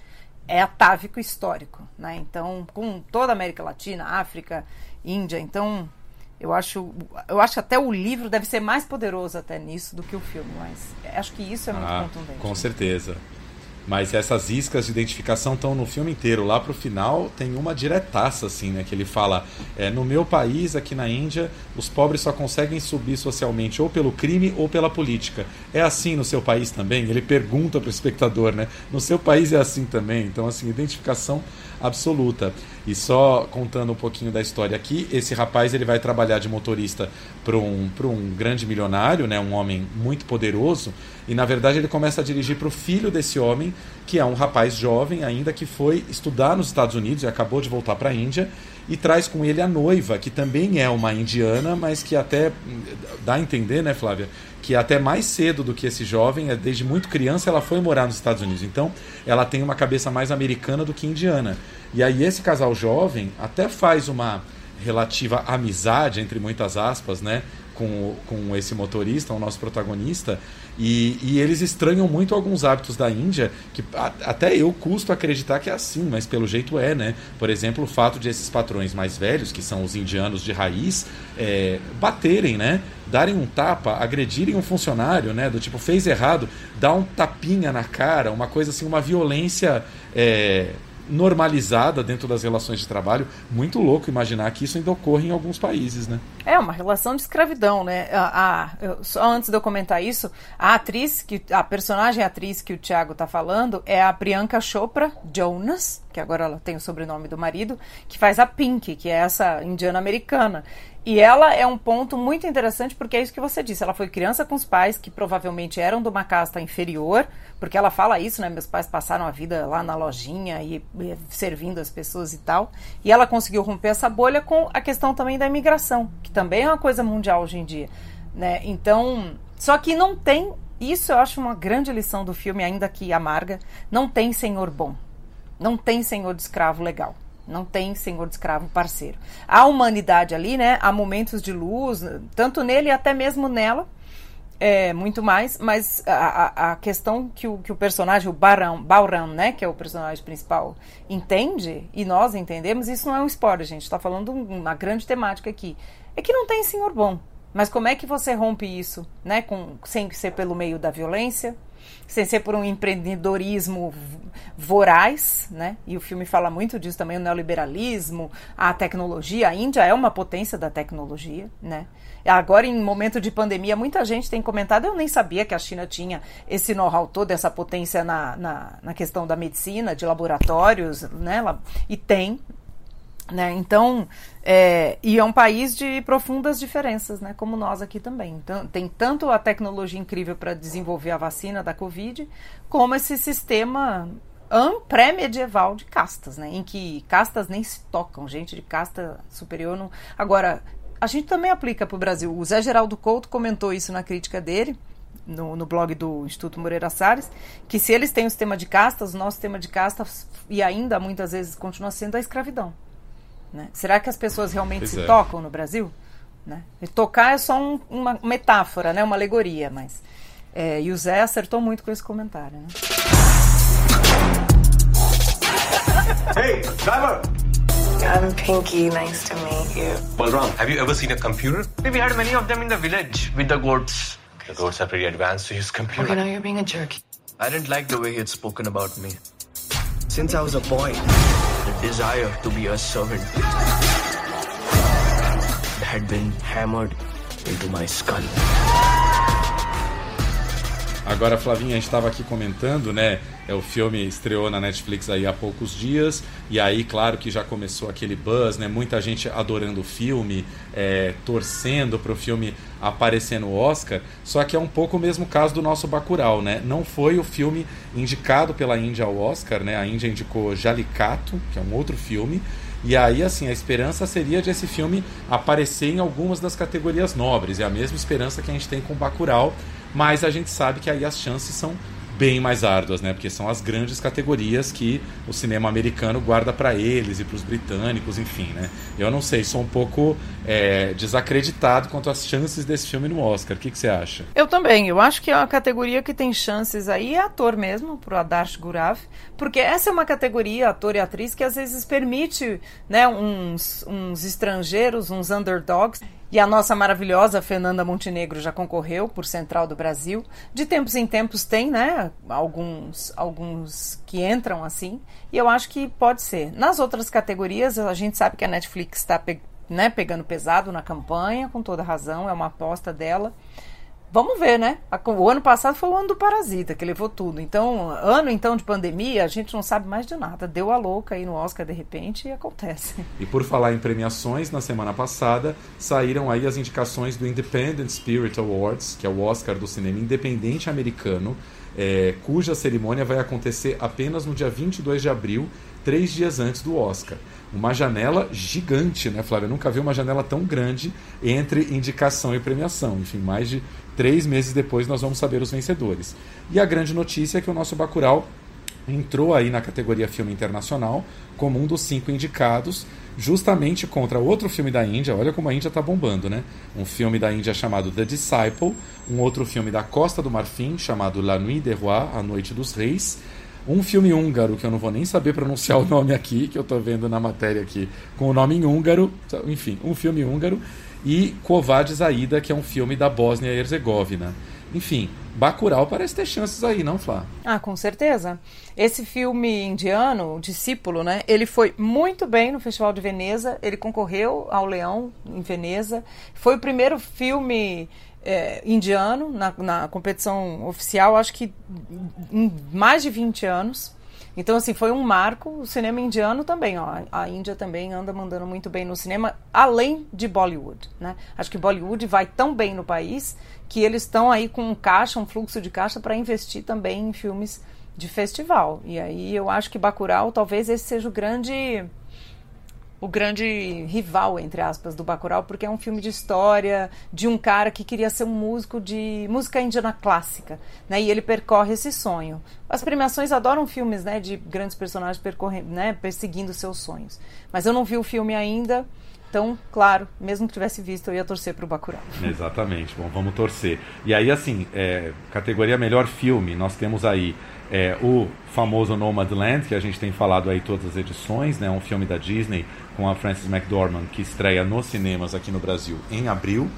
É atávico histórico, né? Então, com toda a América Latina, África, Índia, então eu acho, eu acho que até o livro deve ser mais poderoso até nisso do que o filme, mas acho que isso é muito ah, contundente. Com certeza. Mas essas iscas de identificação estão no filme inteiro. Lá pro final tem uma diretaça, assim, né? Que ele fala: é, no meu país, aqui na Índia, os pobres só conseguem subir socialmente ou pelo crime ou pela política. É assim no seu país também? Ele pergunta pro espectador, né? No seu país é assim também. Então, assim, identificação absoluta. E só contando um pouquinho da história aqui, esse rapaz ele vai trabalhar de motorista para um, um grande milionário, né, um homem muito poderoso, e na verdade ele começa a dirigir para o filho desse homem, que é um rapaz jovem ainda que foi estudar nos Estados Unidos e acabou de voltar para a Índia, e traz com ele a noiva, que também é uma indiana, mas que até dá a entender, né, Flávia, que até mais cedo do que esse jovem, é, desde muito criança, ela foi morar nos Estados Unidos. Então, ela tem uma cabeça mais americana do que indiana. E aí esse casal jovem até faz uma relativa amizade, entre muitas aspas, né, com, com esse motorista, o nosso protagonista, e, e eles estranham muito alguns hábitos da Índia, que a, até eu custo acreditar que é assim, mas pelo jeito é, né? Por exemplo, o fato de esses patrões mais velhos, que são os indianos de raiz, é, baterem, né? Darem um tapa, agredirem um funcionário, né? Do tipo, fez errado, dá um tapinha na cara, uma coisa assim, uma violência. É, normalizada dentro das relações de trabalho. Muito louco imaginar que isso ainda ocorre em alguns países, né? É uma relação de escravidão, né? A, só antes de eu comentar isso, a atriz que a personagem atriz que o Thiago está falando é a Priyanka Chopra Jonas, que agora ela tem o sobrenome do marido, que faz a Pink, que é essa indiana americana. E ela é um ponto muito interessante porque é isso que você disse. Ela foi criança com os pais que provavelmente eram de uma casta inferior, porque ela fala isso, né? Meus pais passaram a vida lá na lojinha e, e servindo as pessoas e tal. E ela conseguiu romper essa bolha com a questão também da imigração, que também é uma coisa mundial hoje em dia, né? Então, só que não tem. Isso eu acho uma grande lição do filme, ainda que amarga. Não tem senhor bom. Não tem senhor de escravo legal. Não tem senhor de escravo parceiro. A humanidade ali, né? Há momentos de luz, tanto nele e até mesmo nela, é, muito mais, mas a, a questão que o, que o personagem, o Barão, Bauran, né, que é o personagem principal, entende, e nós entendemos, isso não é um spoiler, gente, está falando uma grande temática aqui, é que não tem senhor bom. Mas como é que você rompe isso, né, com, sem ser pelo meio da violência, sem ser por um empreendedorismo voraz, né? E o filme fala muito disso também, o neoliberalismo, a tecnologia. A Índia é uma potência da tecnologia, né? Agora, em momento de pandemia, muita gente tem comentado, eu nem sabia que a China tinha esse know-how todo, essa potência na, na, na questão da medicina, de laboratórios, né? E tem, né? Então, é, e é um país de profundas diferenças, né? como nós aqui também. Então, tem tanto a tecnologia incrível para desenvolver a vacina da Covid, como esse sistema pré-medieval de castas, né? em que castas nem se tocam, gente de casta superior não. Agora, a gente também aplica para o Brasil. O Zé Geraldo Couto comentou isso na crítica dele. No, no, blog do Instituto Moreira Salles, que se eles têm um sistema de castas, o nosso sistema de castas, e ainda muitas vezes continua sendo a escravidão. Né? Será que as pessoas realmente pois se é. tocam no Brasil? Né? E tocar é só um, uma metáfora, né? uma alegoria, mas. É, e o Zé acertou muito com esse comentário. Né? Hey, driver! I'm Pinky. Nice to meet you. Balram, have you ever seen a computer? We had many of them in the village with the goats. The goats are pretty advanced to use computer. Okay, now you're being a jerk. I didn't like the way he had spoken about me. Since I was a boy, the desire to be a servant had been hammered into my skull. Agora, Flavinha, a gente estava aqui comentando, né? É, o filme estreou na Netflix aí há poucos dias, e aí, claro que já começou aquele buzz, né? Muita gente adorando o filme, é, torcendo para o filme aparecer no Oscar. Só que é um pouco o mesmo caso do nosso Bacurau, né? Não foi o filme indicado pela Índia ao Oscar, né? A Índia indicou Jalicato, que é um outro filme. E aí, assim, a esperança seria de esse filme aparecer em algumas das categorias nobres. É a mesma esperança que a gente tem com Bacurau, mas a gente sabe que aí as chances são bem mais árduas, né? Porque são as grandes categorias que o cinema americano guarda para eles e para os britânicos, enfim, né? Eu não sei, sou um pouco é, desacreditado quanto às chances desse filme no Oscar. O que, você acha? Eu também. Eu acho que é uma categoria que tem chances aí é ator mesmo, pro Adarsh Gurav, porque essa é uma categoria, ator e atriz, que às vezes permite, né, uns, uns estrangeiros, uns underdogs e a nossa maravilhosa Fernanda Montenegro já concorreu por Central do Brasil. De tempos em tempos tem, né? Alguns, alguns que entram assim. E eu acho que pode ser. Nas outras categorias, a gente sabe que a Netflix está pe né, pegando pesado na campanha, com toda razão, é uma aposta dela. Vamos ver, né? O ano passado foi o ano do Parasita, que levou tudo. Então, ano então de pandemia, a gente não sabe mais de nada. Deu a louca aí no Oscar de repente e acontece. E por falar em premiações, na semana passada saíram aí as indicações do Independent Spirit Awards, que é o Oscar do cinema independente americano, é, cuja cerimônia vai acontecer apenas no dia 22 de abril, três dias antes do Oscar uma janela gigante, né, Flávia? Eu nunca vi uma janela tão grande entre indicação e premiação. Enfim, mais de três meses depois nós vamos saber os vencedores. E a grande notícia é que o nosso Bacurau entrou aí na categoria filme internacional como um dos cinco indicados, justamente contra outro filme da Índia. Olha como a Índia está bombando, né? Um filme da Índia chamado The Disciple, um outro filme da Costa do Marfim chamado La Nuit des Rois, A Noite dos Reis, um filme húngaro que eu não vou nem saber pronunciar o nome aqui, que eu estou vendo na matéria aqui, com o nome em húngaro, enfim, um filme húngaro, e Kovad Zaida, que é um filme da Bósnia e Herzegovina. Enfim, Bacurau parece ter chances aí, não, Flá? Ah, com certeza. Esse filme indiano, o Discípulo, né? Ele foi muito bem no Festival de Veneza. Ele concorreu ao Leão em Veneza. Foi o primeiro filme é, indiano na, na competição oficial, acho que em mais de 20 anos. Então, assim, foi um marco. O cinema indiano também, ó. A Índia também anda mandando muito bem no cinema, além de Bollywood, né? Acho que Bollywood vai tão bem no país que eles estão aí com um caixa, um fluxo de caixa para investir também em filmes de festival. E aí eu acho que Bacurau talvez esse seja o grande o grande rival, entre aspas, do Bacurau, porque é um filme de história de um cara que queria ser um músico de música indiana clássica, né? E ele percorre esse sonho. As premiações adoram filmes, né, de grandes personagens percorrendo, né, perseguindo seus sonhos. Mas eu não vi o filme ainda. Então, claro, mesmo que tivesse visto, eu ia torcer para o Bacurau. Exatamente. Bom, vamos torcer. E aí, assim, é, categoria melhor filme, nós temos aí é, o famoso Nomadland, que a gente tem falado aí todas as edições, né? Um filme da Disney com a Frances McDormand, que estreia nos cinemas aqui no Brasil em abril.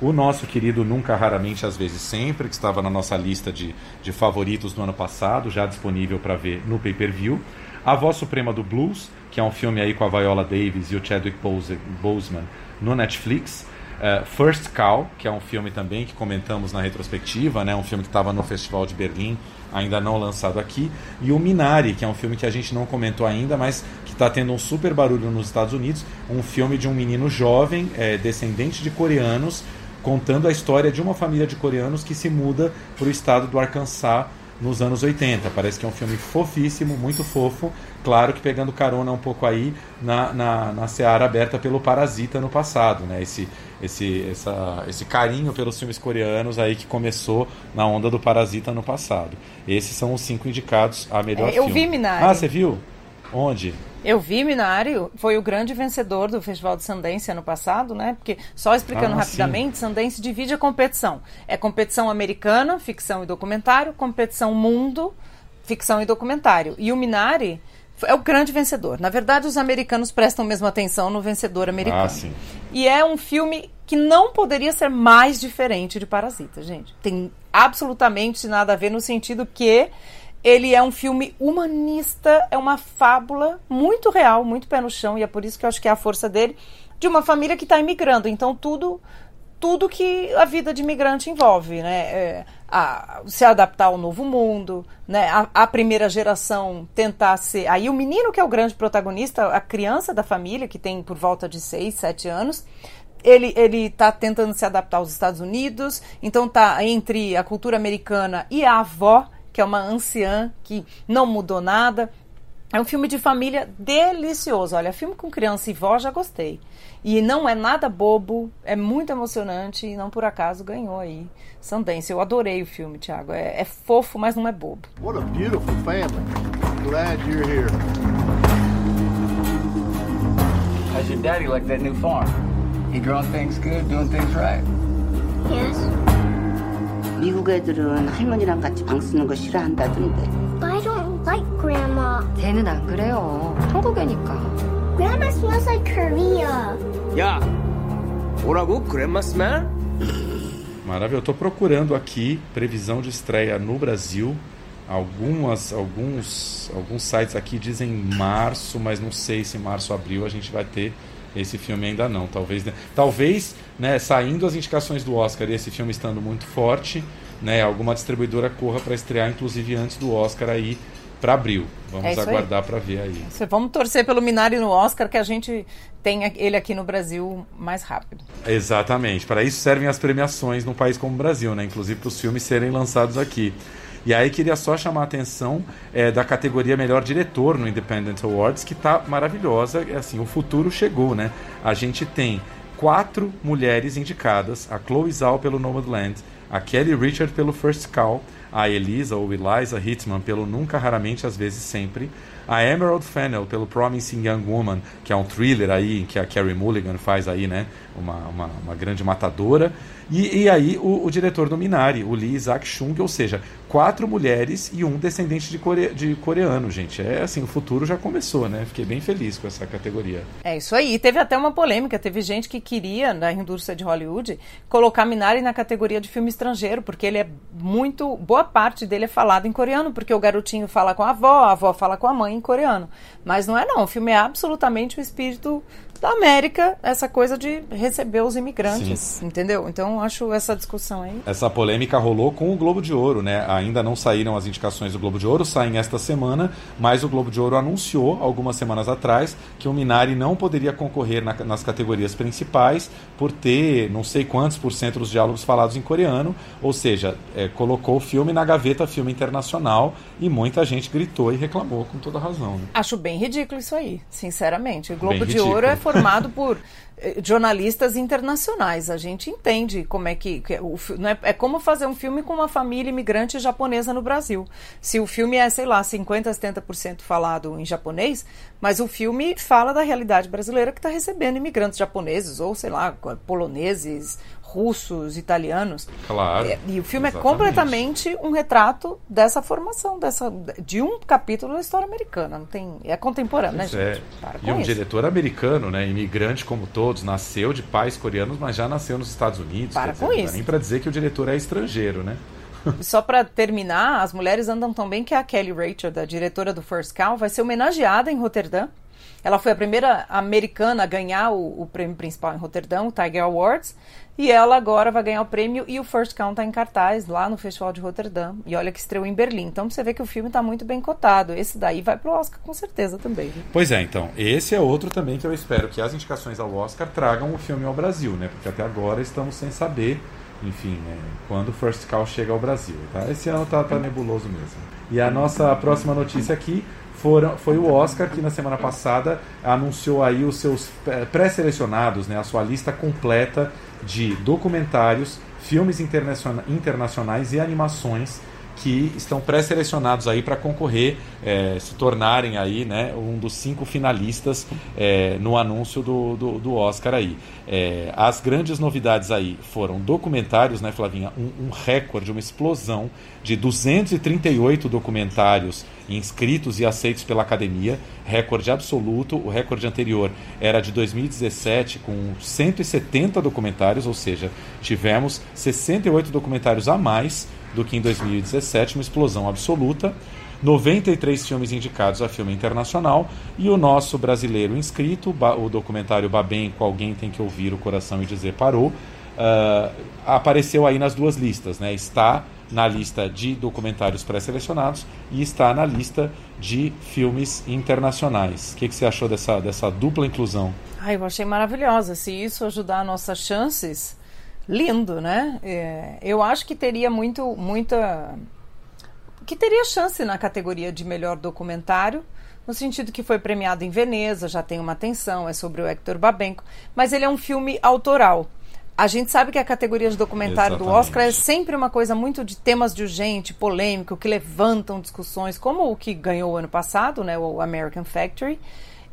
O nosso querido Nunca, Raramente, Às vezes Sempre, que estava na nossa lista de, de favoritos do ano passado, já disponível para ver no pay-per-view. A Voz Suprema do Blues, que é um filme aí com a Viola Davis e o Chadwick Boseman no Netflix. Uh, First Cow, que é um filme também que comentamos na retrospectiva, né? um filme que estava no Festival de Berlim, ainda não lançado aqui. E o Minari, que é um filme que a gente não comentou ainda, mas está tendo um super barulho nos Estados Unidos. Um filme de um menino jovem, é, descendente de coreanos, contando a história de uma família de coreanos que se muda para o estado do Arkansas nos anos 80. Parece que é um filme fofíssimo, muito fofo. Claro que pegando carona um pouco aí na, na, na seara aberta pelo Parasita no passado, né? Esse, esse, essa, esse carinho pelos filmes coreanos aí que começou na onda do Parasita no passado. Esses são os cinco indicados a melhor é, eu filme. Eu vi Minari. Ah, você viu? Onde? Eu vi Minari, foi o grande vencedor do Festival de Sundance ano passado, né? Porque, só explicando ah, rapidamente, sim. Sundance divide a competição. É competição americana, ficção e documentário, competição mundo, ficção e documentário. E o Minari é o grande vencedor. Na verdade, os americanos prestam mesmo atenção no vencedor americano. Ah, sim. E é um filme que não poderia ser mais diferente de Parasita, gente. Tem absolutamente nada a ver no sentido que ele é um filme humanista, é uma fábula muito real, muito pé no chão, e é por isso que eu acho que é a força dele, de uma família que está imigrando. Então, tudo tudo que a vida de imigrante envolve, né? É, a, se adaptar ao novo mundo, né? A, a, primeira geração tentar ser. Aí o menino que é o grande protagonista, a criança da família, que tem por volta de 6, 7 anos, ele ele está tentando se adaptar aos Estados Unidos, então tá entre a cultura americana e a avó, que é uma anciã que não mudou nada. É um filme de família delicioso. Olha, filme com criança e vó já gostei. E não é nada bobo, é muito emocionante e não por acaso ganhou aí Sundance. Eu adorei o filme, Thiago. É, é fofo, mas não é bobo. What a beautiful family. Glad you're here. How's your daddy like that new farm? He growing things good, doing things right? Yes. 미국 애들은 할머니랑 같이 방 쓰는 거 싫어한다던데. I don't like grandma. 걔는 안 그래요. 한국애니까. Grandma smells like Korea. 야, 뭐라고? Grandma smell? Maravilha. Eu estou procurando aqui previsão de estreia no Brasil. Algumas, alguns, alguns sites aqui dizem março, mas não sei se março, abril a gente vai ter esse filme ainda não. Talvez, né? talvez, né, saindo as indicações do Oscar e esse filme estando muito forte, né, alguma distribuidora corra para estrear, inclusive antes do Oscar aí para abril. Vamos é aguardar para ver aí. Vamos torcer pelo Minari no Oscar, que a gente tenha ele aqui no Brasil mais rápido. Exatamente. Para isso servem as premiações num país como o Brasil, né? Inclusive para os filmes serem lançados aqui. E aí queria só chamar a atenção é, da categoria Melhor Diretor no Independent Awards, que está maravilhosa. É assim, o futuro chegou, né? A gente tem quatro mulheres indicadas: a Chloe Zhao pelo Nomadland, a Kelly Richard pelo First Call, a Elisa ou Eliza Hitman pelo Nunca, Raramente, Às vezes Sempre, a Emerald Fennell pelo Promising Young Woman, que é um thriller aí que a Carrie Mulligan faz aí, né, uma, uma, uma grande matadora, e, e aí o, o, diretor do Minari, o Lee Isaac Chung, ou seja, quatro mulheres e um descendente de, core, de coreano, gente. É assim, o futuro já começou, né? Fiquei bem feliz com essa categoria. É isso aí. Teve até uma polêmica, teve gente que queria, na indústria de Hollywood, colocar Minari na categoria de filme estrangeiro, porque ele é muito. boa parte dele é falado em coreano, porque o garotinho fala com a avó, a avó fala com a mãe em coreano. Mas não é não, o filme é absolutamente o espírito da América essa coisa de receber os imigrantes, Sim. entendeu? Então acho essa discussão aí. Essa polêmica rolou com o Globo de Ouro, né? Ainda não saíram as indicações do Globo de Ouro, saem esta semana, mas o Globo de Ouro anunciou algumas semanas atrás que o Minari não poderia concorrer na, nas categorias principais por ter não sei quantos por cento dos diálogos falados em coreano, ou seja, é, colocou o filme na gaveta filme internacional e muita gente gritou e reclamou com toda razão. Né? Acho bem ridículo isso aí, sinceramente. O Globo bem de ridículo. Ouro é formado por jornalistas internacionais. A gente entende como é que, que o, não é, é como fazer um filme com uma família imigrante japonesa no Brasil. Se o filme é, sei lá, 50 a 70% falado em japonês, mas o filme fala da realidade brasileira que está recebendo imigrantes japoneses ou, sei lá, poloneses russos, italianos. Claro. É, e o filme exatamente. é completamente um retrato dessa formação, dessa, de um capítulo da história americana. Não tem, é contemporâneo, né, é. gente? e um isso. diretor americano, né, imigrante como todos, nasceu de pais coreanos, mas já nasceu nos Estados Unidos. Para dizer, com isso. nem para dizer que o diretor é estrangeiro, né? Só para terminar, as mulheres andam tão bem que a Kelly Rachel, da diretora do First Cow, vai ser homenageada em Roterdã ela foi a primeira americana a ganhar o, o prêmio principal em Roterdão, o Tiger Awards, e ela agora vai ganhar o prêmio e o First Count está em cartaz lá no Festival de Roterdã. E olha que estreou em Berlim. Então você vê que o filme está muito bem cotado. Esse daí vai pro Oscar com certeza também. Pois é, então. Esse é outro também que eu espero que as indicações ao Oscar tragam o filme ao Brasil, né? Porque até agora estamos sem saber, enfim, né? quando o First Call chega ao Brasil. Tá? Esse ano tá, tá nebuloso mesmo. E a nossa próxima notícia aqui foram, foi o Oscar que na semana passada anunciou aí os seus pré-selecionados, né, a sua lista completa de documentários, filmes internacionais e animações que estão pré-selecionados aí para concorrer, é, se tornarem aí, né, um dos cinco finalistas é, no anúncio do, do, do Oscar aí. É, as grandes novidades aí foram documentários, né, Flavinha? Um, um recorde, uma explosão de 238 documentários inscritos e aceitos pela academia, recorde absoluto. O recorde anterior era de 2017, com 170 documentários, ou seja, tivemos 68 documentários a mais do que em 2017, uma explosão absoluta. 93 filmes indicados a filme internacional e o nosso brasileiro inscrito, o documentário Babenco, Alguém Tem Que Ouvir o Coração e Dizer Parou, uh, apareceu aí nas duas listas, né? Está na lista de documentários pré-selecionados e está na lista de filmes internacionais. O que, que você achou dessa, dessa dupla inclusão? Ai, eu achei maravilhosa. Se isso ajudar nossas chances, lindo, né? É, eu acho que teria muito, muita. que teria chance na categoria de melhor documentário, no sentido que foi premiado em Veneza, já tem uma atenção, é sobre o Hector Babenco, mas ele é um filme autoral. A gente sabe que a categoria de documentário Exatamente. do Oscar é sempre uma coisa muito de temas de urgente, polêmico, que levantam discussões, como o que ganhou ano passado, né, o American Factory,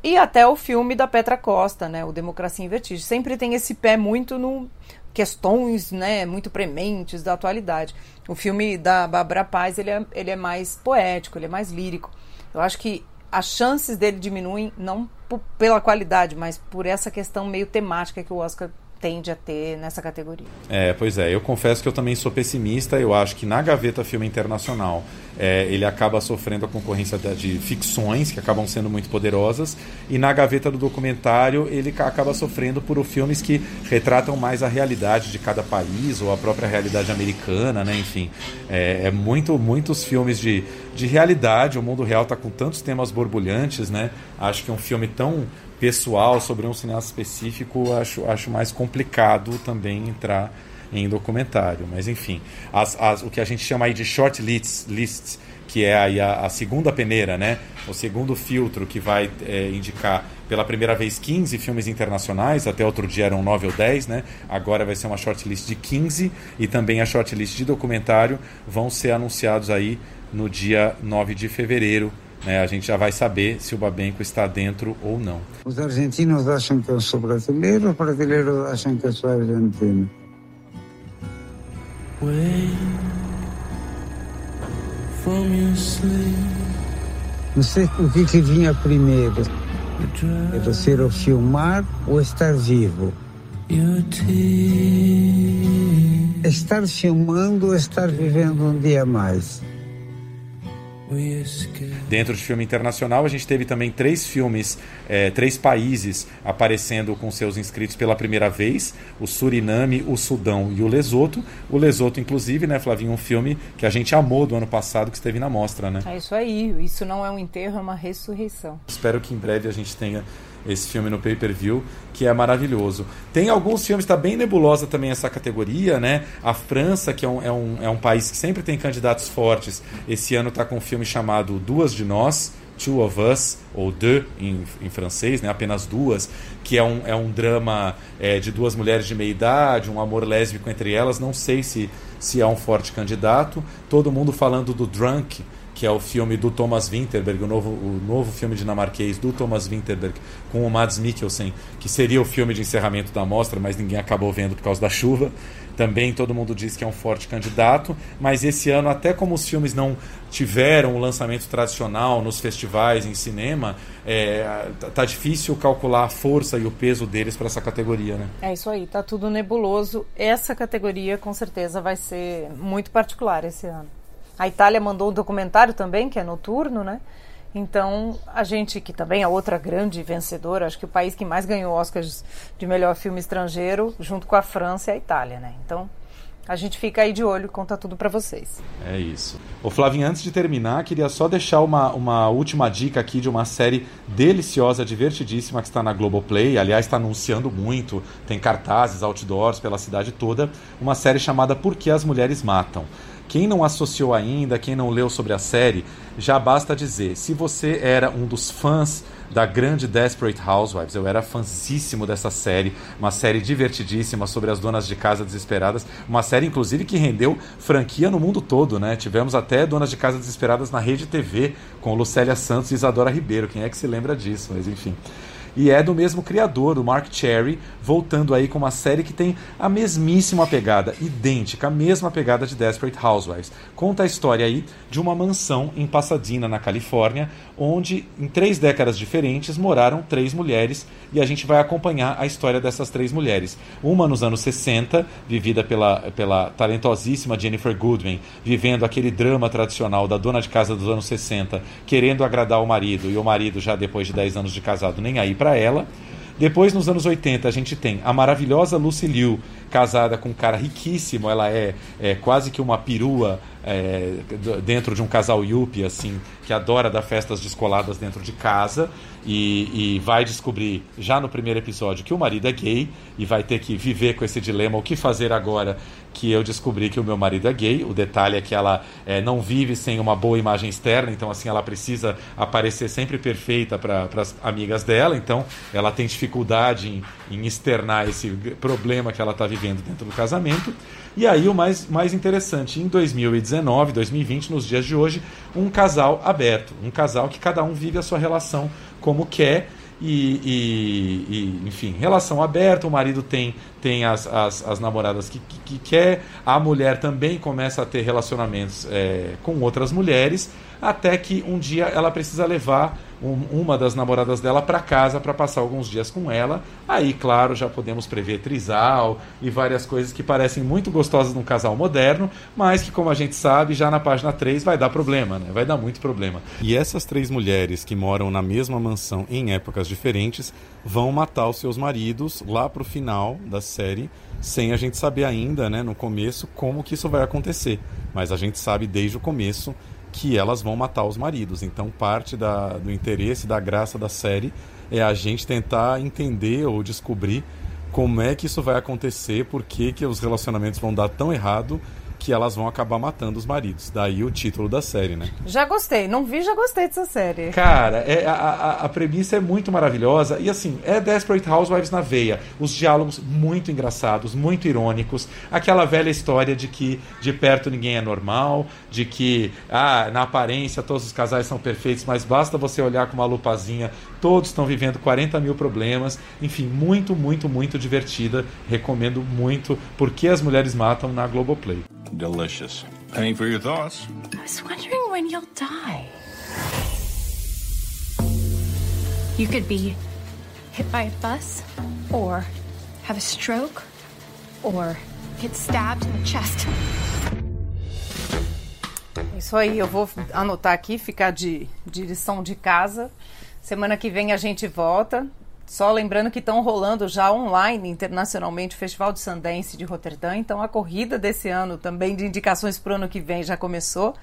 e até o filme da Petra Costa, né, o Democracia em Vertigem. Sempre tem esse pé muito no questões né, muito prementes da atualidade. O filme da Bárbara Paz ele é, ele é mais poético, ele é mais lírico. Eu acho que as chances dele diminuem não pela qualidade, mas por essa questão meio temática que o Oscar tende a ter nessa categoria. É, pois é, eu confesso que eu também sou pessimista, eu acho que na gaveta filme internacional é, ele acaba sofrendo a concorrência de ficções, que acabam sendo muito poderosas, e na gaveta do documentário ele acaba sofrendo por filmes que retratam mais a realidade de cada país, ou a própria realidade americana, né? enfim. É, é muito, muitos filmes de, de realidade, o mundo real está com tantos temas borbulhantes, né? Acho que um filme tão pessoal sobre um cineasta específico, acho, acho mais complicado também entrar em documentário. Mas enfim, as, as, o que a gente chama aí de short lists, lists que é aí a, a, segunda peneira, né? O segundo filtro que vai é, indicar pela primeira vez 15 filmes internacionais, até outro dia eram 9 ou 10, né? Agora vai ser uma shortlist de 15 e também a shortlist de documentário vão ser anunciados aí no dia 9 de fevereiro. Né? A gente já vai saber se o Babenco está dentro ou não. Os argentinos acham que eu sou brasileiro, os brasileiros acham que eu sou argentino. Não sei o que, que vinha primeiro. É você o filmar ou estar vivo? Estar filmando ou estar vivendo um dia mais? Dentro de filme internacional, a gente teve também três filmes, é, três países aparecendo com seus inscritos pela primeira vez: o Suriname, o Sudão e o Lesoto. O Lesoto, inclusive, né, Flavinho, um filme que a gente amou do ano passado que esteve na mostra, né? É isso aí. Isso não é um enterro, é uma ressurreição. Espero que em breve a gente tenha esse filme no pay-per-view, que é maravilhoso. Tem alguns filmes, está bem nebulosa também essa categoria, né? A França, que é um, é, um, é um país que sempre tem candidatos fortes, esse ano está com um filme chamado Duas de Nós, Two of Us, ou Deux em, em francês, né? apenas duas, que é um, é um drama é, de duas mulheres de meia idade, um amor lésbico entre elas. Não sei se, se é um forte candidato. Todo mundo falando do Drunk, que é o filme do Thomas Winterberg, o novo, o novo filme dinamarquês do Thomas Winterberg, com o Mads Mikkelsen, que seria o filme de encerramento da mostra, mas ninguém acabou vendo por causa da chuva. Também todo mundo diz que é um forte candidato, mas esse ano, até como os filmes não tiveram o lançamento tradicional nos festivais, em cinema, é, tá difícil calcular a força e o peso deles para essa categoria, né? É isso aí, tá tudo nebuloso. Essa categoria com certeza vai ser muito particular esse ano. A Itália mandou um documentário também, que é noturno, né? Então, a gente, que também é outra grande vencedora, acho que o país que mais ganhou Oscars de melhor filme estrangeiro, junto com a França, é a Itália, né? Então, a gente fica aí de olho, conta tudo para vocês. É isso. Ô Flavinho, antes de terminar, queria só deixar uma, uma última dica aqui de uma série deliciosa, divertidíssima que está na Globoplay. Aliás, está anunciando muito, tem cartazes, outdoors pela cidade toda. Uma série chamada Por que as Mulheres Matam. Quem não associou ainda, quem não leu sobre a série, já basta dizer. Se você era um dos fãs da grande Desperate Housewives, eu era fãzíssimo dessa série, uma série divertidíssima sobre as donas de casa desesperadas, uma série inclusive que rendeu franquia no mundo todo, né? Tivemos até donas de casa desesperadas na rede TV com Lucélia Santos e Isadora Ribeiro. Quem é que se lembra disso? Mas enfim e é do mesmo criador, do Mark Cherry, voltando aí com uma série que tem a mesmíssima pegada, idêntica, a mesma pegada de Desperate Housewives. Conta a história aí de uma mansão em Pasadena, na Califórnia, onde em três décadas diferentes moraram três mulheres e a gente vai acompanhar a história dessas três mulheres. Uma nos anos 60, vivida pela, pela talentosíssima Jennifer Goodman, vivendo aquele drama tradicional da dona de casa dos anos 60, querendo agradar o marido e o marido já depois de 10 anos de casado nem aí ela. Depois, nos anos 80, a gente tem a maravilhosa Lucy Liu, casada com um cara riquíssimo, ela é, é quase que uma perua é, dentro de um casal yuppie, assim, que adora dar festas descoladas dentro de casa e, e, vai descobrir já no primeiro episódio que o marido é gay e vai ter que viver com esse dilema: o que fazer agora que eu descobri que o meu marido é gay? O detalhe é que ela é, não vive sem uma boa imagem externa, então, assim, ela precisa aparecer sempre perfeita para as amigas dela, então ela tem dificuldade em, em externar esse problema que ela está vivendo dentro do casamento. E aí o mais, mais interessante, em 2019, 2020, nos dias de hoje, um casal aberto, um casal que cada um vive a sua relação como quer e, e, e, enfim, relação aberta, o marido tem, tem as, as, as namoradas que, que, que, quer, a mulher também começa a ter relacionamentos é, com outras mulheres, até que um dia ela precisa levar um, uma das namoradas dela para casa para passar alguns dias com ela. Aí, claro, já podemos prever trisal e várias coisas que parecem muito gostosas num casal moderno, mas que, como a gente sabe, já na página 3 vai dar problema, né? Vai dar muito problema. E essas três mulheres que moram na mesma mansão em épocas diferentes vão matar os seus maridos lá pro final da série, sem a gente saber ainda, né, no começo, como que isso vai acontecer. Mas a gente sabe desde o começo que elas vão matar os maridos. Então, parte da, do interesse, da graça da série é a gente tentar entender ou descobrir como é que isso vai acontecer, por que, que os relacionamentos vão dar tão errado que elas vão acabar matando os maridos. Daí o título da série, né? Já gostei, não vi, já gostei dessa série. Cara, é, a, a, a, premissa é muito maravilhosa e assim, é Desperate Housewives na veia. Os diálogos muito engraçados, muito irônicos. Aquela velha história de que de perto ninguém é normal, de que ah, na aparência todos os casais são perfeitos, mas basta você olhar com uma lupazinha, todos estão vivendo 40 mil problemas. Enfim, muito, muito, muito divertida. Recomendo muito porque as mulheres matam na Globoplay. Delicious. Penny for your thoughts. I was wondering when you'll die. You could be hit by a bus, or have a stroke, or get stabbed in the chest. Isso aí, eu vou anotar aqui, ficar de, de lição de casa. Semana que vem a gente volta. Só lembrando que estão rolando já online internacionalmente o Festival de Sundance de Roterdã, então a corrida desse ano também de indicações para o ano que vem já começou.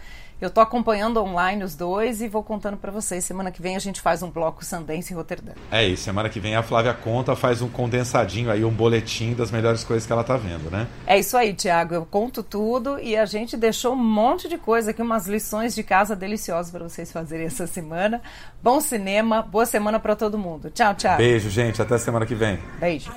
Eu estou acompanhando online os dois e vou contando para vocês. Semana que vem a gente faz um bloco Sundance em Roterdã. É isso, semana que vem a Flávia conta, faz um condensadinho aí, um boletim das melhores coisas que ela tá vendo, né? É isso aí, Tiago. Eu conto tudo e a gente deixou um monte de coisa aqui, umas lições de casa deliciosas para vocês fazerem essa semana. Bom cinema, boa semana para todo mundo. Tchau, tchau. Beijo, gente. Até semana que vem. Beijo.